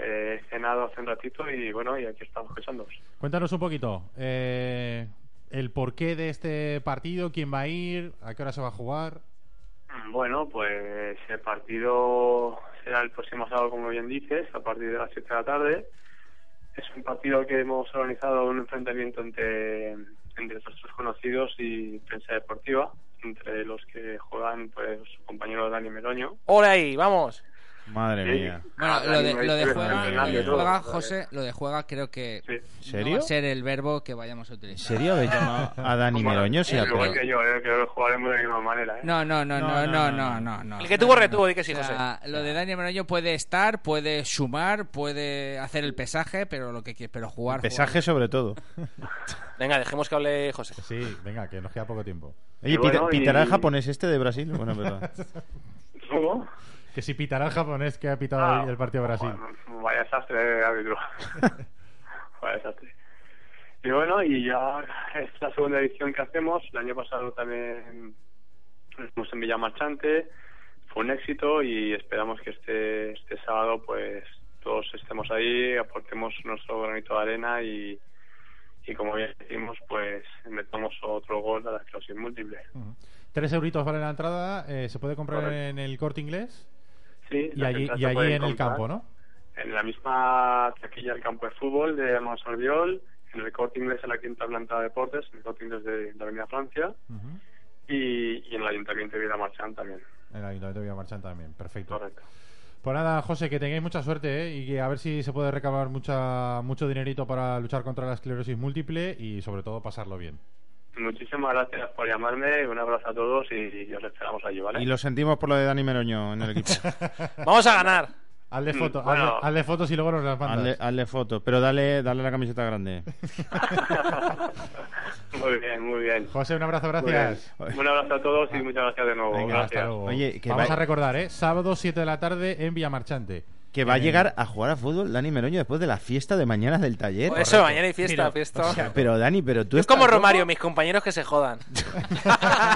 Speaker 13: eh, he cenado hace un ratito y bueno, y aquí estamos escuchándoos.
Speaker 2: Cuéntanos un poquito eh, el porqué de este partido, quién va a ir, a qué hora se va a jugar.
Speaker 13: Bueno, pues el partido será el próximo sábado, como bien dices, a partir de las 7 de la tarde. Es un partido que hemos organizado un enfrentamiento entre, entre nuestros conocidos y prensa deportiva, entre los que juegan pues su compañero Dani Meroño.
Speaker 3: ¡Hola ahí! ¡Vamos!
Speaker 4: Madre
Speaker 13: Sí.
Speaker 4: mía.
Speaker 5: Bueno, lo de, lo de juega, lo de juega,
Speaker 13: todo.
Speaker 5: José, lo de juega creo que no
Speaker 4: ¿Serio?
Speaker 5: va a ser el verbo que vayamos a
Speaker 4: ¿En
Speaker 5: utilizar.
Speaker 4: serio habéis llamado a Dani Meroño? Sí,
Speaker 13: igual que yo, eh, que jugaremos de la misma manera. ¿eh?
Speaker 5: No, no, no,
Speaker 4: No,
Speaker 5: no,
Speaker 4: no,
Speaker 5: no,
Speaker 4: no,
Speaker 5: no, no, no.
Speaker 3: El que tuvo retuvo, di que sí,
Speaker 5: O sea,
Speaker 3: José.
Speaker 5: Lo de Dani Meroño puede estar, puede sumar, puede hacer el pesaje, pero lo que quiere, pero jugar.
Speaker 4: Pesaje sobre todo. *laughs*
Speaker 3: Venga, dejemos que hable José.
Speaker 2: Sí, venga, que nos queda poco tiempo.
Speaker 4: Oye,
Speaker 13: bueno,
Speaker 4: ¿pitará
Speaker 13: y-
Speaker 4: el japonés este de Brasil? Bueno, verdad. *laughs*
Speaker 13: ¿Cómo?
Speaker 2: Que si pitará el japonés que ha pitado
Speaker 13: Ah,
Speaker 2: el partido de Brasil.
Speaker 13: Bueno, vaya desastre, árbitro. *laughs* vaya desastre. Y bueno, y ya es la segunda edición que hacemos. El año pasado también estuvimos en Villamarchante. Fue un éxito y esperamos que este, este sábado pues todos estemos ahí, aportemos nuestro granito de arena y, y como bien decimos, pues metamos otro gol a la explosión múltiple.
Speaker 2: Tres euritos vale la entrada, eh, se puede comprar
Speaker 13: Correcto.
Speaker 2: en el corte inglés
Speaker 13: Sí,
Speaker 2: y allí, y allí en el campo, ¿no?
Speaker 13: En la misma taquilla del campo de fútbol de Monsalviol, en el corte inglés en la quinta planta de deportes, en el corte inglés de la Avenida Francia y, y en el Ayuntamiento de Vida Marchán también.
Speaker 2: En el Ayuntamiento de Villamarchán también, perfecto.
Speaker 13: Correcto.
Speaker 2: Pues nada, José, que tengáis mucha suerte ¿eh? y que a ver si se puede recabar mucha, mucho dinerito para luchar contra la esclerosis múltiple y sobre todo pasarlo bien.
Speaker 13: Muchísimas gracias por llamarme, un abrazo a todos y, os esperamos allí, ¿vale?
Speaker 4: Y lo sentimos por lo de Dani Meroño en el equipo. *laughs*
Speaker 3: Vamos a ganar.
Speaker 2: Hazle,
Speaker 13: Mm,
Speaker 2: foto,
Speaker 13: bueno.
Speaker 2: hazle, hazle fotos y luego nos las mandas.
Speaker 4: hazle, hazle foto, pero dale, dale la camiseta grande. *laughs*
Speaker 13: Muy bien, muy bien.
Speaker 2: José, un abrazo, gracias.
Speaker 13: Un abrazo a todos y muchas gracias de nuevo.
Speaker 2: Venga,
Speaker 13: gracias.
Speaker 2: hasta luego.
Speaker 4: Oye, que
Speaker 2: Vamos
Speaker 4: va-
Speaker 2: a recordar, ¿eh? Sábado 7 de la tarde en Villamarchante.
Speaker 4: Que va a
Speaker 2: Eh,
Speaker 4: llegar a jugar a fútbol Dani Meroño después de la fiesta de mañana del taller.
Speaker 3: Por eso, mañana hay fiesta,
Speaker 2: Mira,
Speaker 3: fiesta.
Speaker 4: O sea, *laughs* pero Dani, pero tú
Speaker 3: es como Romario, mis compañeros que se jodan. *laughs*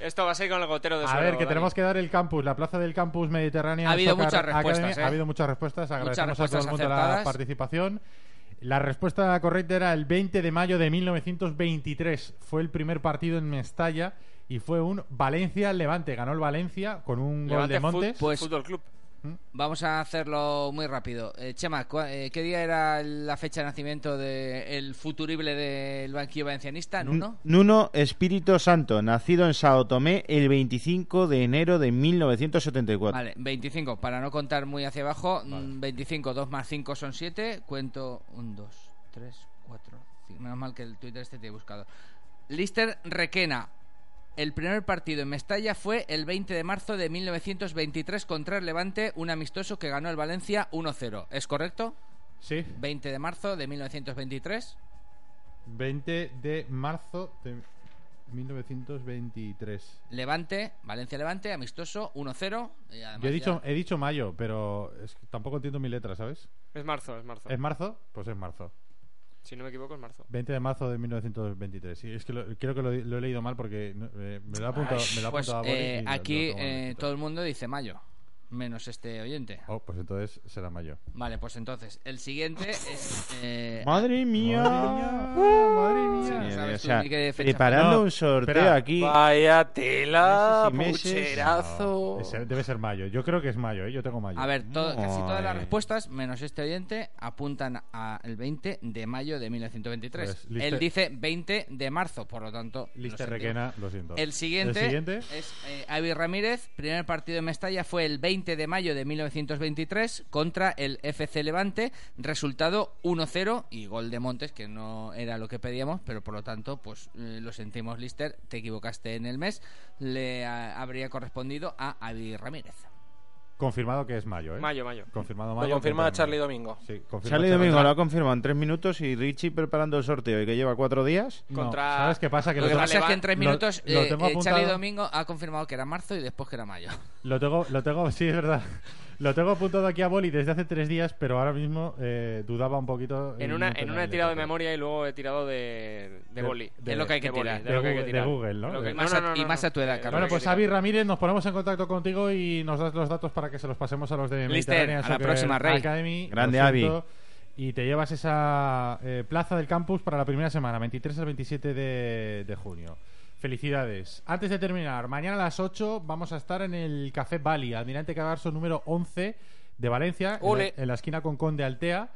Speaker 6: Esto va a ser con el gotero de
Speaker 2: A
Speaker 6: suelo,
Speaker 2: ver, que
Speaker 6: Dani.
Speaker 2: tenemos que dar el campus, la plaza del campus Mediterránea.
Speaker 5: Ha habido
Speaker 2: Soccer
Speaker 5: muchas respuestas,
Speaker 2: Academy.
Speaker 5: ¿eh?
Speaker 2: Ha habido muchas respuestas. Agradecemos
Speaker 5: respuestas
Speaker 2: a todo el mundo la participación. La respuesta correcta era el 20 de mayo de 1923. Fue el primer partido en Mestalla y fue un Valencia-Levante. Ganó el Valencia con un gol de Montes.
Speaker 6: Fut-
Speaker 5: Pues-
Speaker 6: Fútbol Club.
Speaker 5: Vamos a hacerlo muy rápido. Eh, Chema, ¿cuá- eh, ¿qué día era la fecha de nacimiento del futurible del banquillo valencianista? ¿Nuno?
Speaker 4: Nuno Espíritu Santo, nacido en Sao Tomé el 25 de enero de 1974.
Speaker 5: Vale, 25. Para no contar muy hacia abajo, mm, 25, 2 más 5 son 7. Cuento 1, 2, 3, 4, 5. Menos mal que el Twitter este te he buscado. Lister Requena. El primer partido en Mestalla fue el 20 de marzo de 1923 contra el Levante, un amistoso que ganó el Valencia 1-0. ¿Es correcto?
Speaker 2: Sí.
Speaker 5: 20 de marzo de 1923.
Speaker 2: 20 de marzo de 1923.
Speaker 5: Levante, Valencia-Levante, amistoso 1-0. y además
Speaker 2: Yo he dicho,
Speaker 5: ya-
Speaker 2: he dicho mayo, pero es que tampoco entiendo mi letra, ¿sabes?
Speaker 6: Es marzo, es marzo.
Speaker 2: ¿Es marzo? Pues es marzo.
Speaker 6: Si no me equivoco, es marzo.
Speaker 2: 20 de marzo de 1923. Sí, es que lo- creo que lo, lo he leído mal porque no, eh, me lo ha apuntado, me lo ha
Speaker 5: Pues
Speaker 2: apuntado a Boris
Speaker 5: eh, aquí eh, todo el mundo dice mayo, menos este oyente.
Speaker 2: Oh, pues entonces será mayo.
Speaker 5: Vale, pues entonces, el siguiente es... eh,
Speaker 4: Madre mía.
Speaker 2: Madre mía.
Speaker 5: Sí, no
Speaker 4: Madre mía,
Speaker 5: sabes
Speaker 4: o
Speaker 5: tú
Speaker 4: sea,
Speaker 5: ni qué fecha
Speaker 4: preparando
Speaker 2: No,
Speaker 4: un sorteo
Speaker 2: espera.
Speaker 4: aquí.
Speaker 3: Vaya tela, pucherazo.
Speaker 2: Ese debe ser mayo. Yo creo que es mayo, ¿eh? Yo tengo mayo.
Speaker 5: A ver, to- casi todas las respuestas, menos este oyente, apuntan al 20 de mayo de 1923.
Speaker 2: Pues,
Speaker 5: Él dice 20 de marzo, por lo tanto... sentimos.
Speaker 2: Requena, lo siento.
Speaker 5: El siguiente,
Speaker 2: El siguiente.
Speaker 5: es eh, Avi Ramírez. Primer partido en Mestalla fue el 20 de mayo de 1923 contra el FC Levante. Resultado 1-0 y gol de Montes, que no era lo que pedíamos, pero por lo tanto, pues eh, lo sentimos, Lister. Te equivocaste en el mes. Le habría correspondido a Avi Ramírez.
Speaker 2: Confirmado que es mayo, ¿eh?
Speaker 6: Mayo, mayo.
Speaker 2: Confirmado
Speaker 3: Lo
Speaker 2: mayo.
Speaker 3: confirma
Speaker 2: confirmado.
Speaker 3: Charlie Domingo.
Speaker 2: Sí, confirma
Speaker 4: Charlie
Speaker 2: Charlie
Speaker 4: Domingo lo ha confirmado en tres minutos y Richie preparando el sorteo y que lleva cuatro días.
Speaker 2: No,
Speaker 6: Contra-
Speaker 2: ¿Sabes qué pasa? Que
Speaker 5: Lo
Speaker 2: lo,
Speaker 5: que pasa es que en tres
Speaker 2: lo-
Speaker 5: minutos
Speaker 2: lo
Speaker 5: eh, eh, Charlie. Domingo ha confirmado que era marzo y después que era mayo.
Speaker 2: Lo tengo, lo tengo, sí, es verdad. *laughs* Lo tengo apuntado aquí a boli desde hace tres días, pero ahora mismo eh, dudaba un poquito.
Speaker 6: En una,
Speaker 2: no
Speaker 6: en una he tirado de memoria y luego he tirado de, de,
Speaker 2: De-
Speaker 6: boli.
Speaker 2: de-
Speaker 5: es lo que hay que tirar.
Speaker 6: de lo que hay que
Speaker 2: De
Speaker 6: tirar.
Speaker 2: Google, ¿no?
Speaker 6: Que-
Speaker 2: De-
Speaker 5: Más a- y más a tu edad, Carlos.
Speaker 2: Bueno, pues Avi Ramírez, nos ponemos en contacto contigo y nos das los datos para que se los pasemos a los de
Speaker 5: Lister, a la próxima, Rey.
Speaker 2: Academy.
Speaker 4: Grande, Avi.
Speaker 2: Y te llevas esa eh, plaza del campus para la primera semana, 23 al 27 de, de junio. Felicidades. Antes de terminar, mañana a las 8 vamos a estar en el Café Bali, Almirante Cagarso número 11 de Valencia, en la,
Speaker 3: Ole.
Speaker 2: en la esquina con Conde Altea.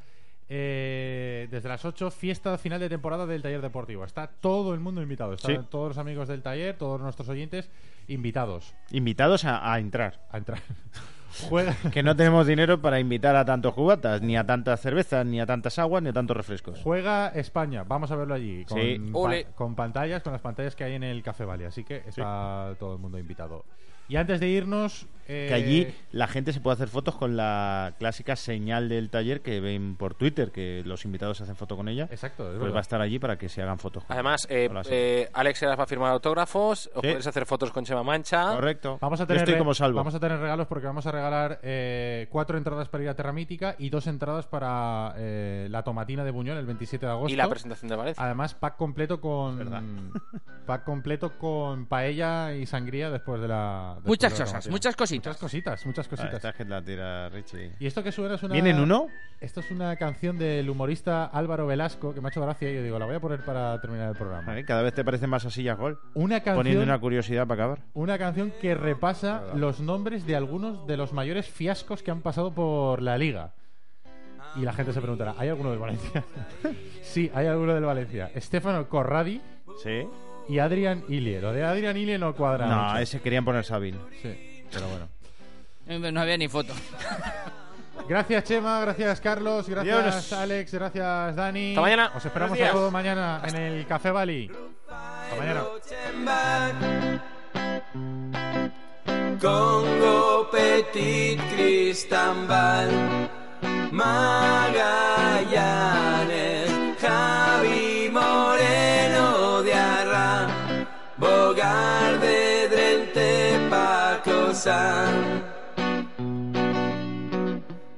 Speaker 2: Eh, desde las 8, fiesta final de temporada del taller deportivo. Está todo el mundo invitado. Están
Speaker 4: Sí.
Speaker 2: todos los amigos del taller, todos nuestros oyentes invitados
Speaker 4: Invitados a, a entrar.
Speaker 2: a entrar. *laughs* Juega. *laughs*
Speaker 4: Que no tenemos dinero para invitar a tantos cubatas, ni a tantas cervezas, ni a tantas aguas, ni a tantos refrescos.
Speaker 2: Juega España, vamos a verlo allí, con,
Speaker 4: Sí.
Speaker 2: pa-
Speaker 3: Ole.
Speaker 2: con pantallas, con las pantallas que hay en el Café Valley, así que está todo el mundo invitado. Y antes de irnos, eh,
Speaker 4: Que allí la gente se puede hacer fotos con la clásica señal del taller que ven por Twitter, que los invitados hacen foto con ella.
Speaker 2: Exacto, es
Speaker 4: Pues
Speaker 2: verdad.
Speaker 4: va a estar allí para que se hagan fotos. con
Speaker 3: Además, eh, eh, Alex Heras va a firmar autógrafos. Os
Speaker 4: Sí.
Speaker 3: podéis hacer fotos con Chema Mancha.
Speaker 4: Correcto.
Speaker 2: vamos a
Speaker 4: Yo
Speaker 2: tener
Speaker 4: estoy como salvo.
Speaker 2: vamos a tener regalos porque vamos a regalar eh, cuatro entradas para ir a Terra Mítica y dos entradas para eh, la tomatina de Buñol el 27 de agosto.
Speaker 3: Y la presentación de Valencia.
Speaker 2: Además, pack completo con *laughs* pack completo con paella y sangría después de la. después
Speaker 5: Muchas
Speaker 2: de la
Speaker 5: cosas,
Speaker 2: tomatina.
Speaker 5: muchas cositas.
Speaker 2: Muchas cositas, muchas
Speaker 4: Ah,
Speaker 2: cositas.
Speaker 4: esta gente la tira Richie.
Speaker 2: Y esto que suena es una.
Speaker 4: ¿Viene en uno?
Speaker 2: Esto es una canción del humorista Álvaro Velasco que me ha hecho gracia y yo digo, la voy a poner para terminar el programa.
Speaker 4: Cada vez te parecen más a sillas gol.
Speaker 2: Una canción-
Speaker 4: Poniendo una curiosidad para acabar.
Speaker 2: Una canción que repasa los nombres de algunos de los mayores fiascos que han pasado por la liga. Y la gente se preguntará, ¿hay alguno del Valencia? *laughs* sí, hay alguno del Valencia. Estefano Corradi
Speaker 4: Sí.
Speaker 2: y Adrián Ilie. Lo de Adrián Ilie no cuadra
Speaker 4: No,
Speaker 2: mucho.
Speaker 4: ese querían poner Sabin.
Speaker 2: Sí, pero bueno.
Speaker 5: Eh, No había ni foto.
Speaker 2: Gracias, Chema. Gracias, Carlos. Gracias. Alex. Gracias, Dani.
Speaker 3: Hasta mañana.
Speaker 2: Os esperamos a todos mañana en el Café Bali. Hasta mañana.
Speaker 14: Congo Petit Cristambal Magallanes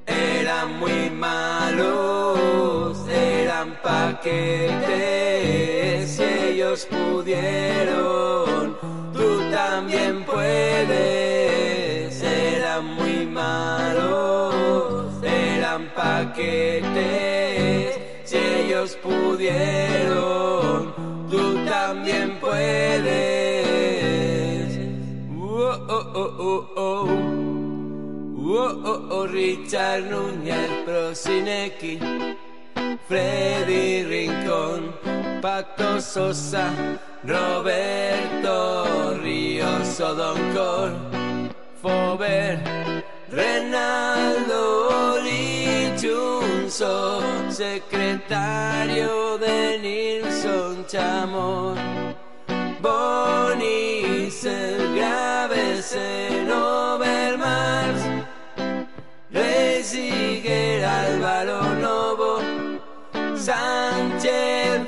Speaker 14: Eran muy malos, eran paquetes y ellos pudieron tú también puedes. Eran muy malos, eran paquetes. Si ellos pudieron, Oh, oh, oh, oh, oh. Richard Núñez, Prosinecki, Freddy Rincón, Paco Sosa, Roberto Ríos, Odoncor, Fover, Renaldo Lichunso, secretario de Nilsson Chamor, Bonis, el Gravesen, Overmars, Reisiger, Álvaro Novo, Sánchez,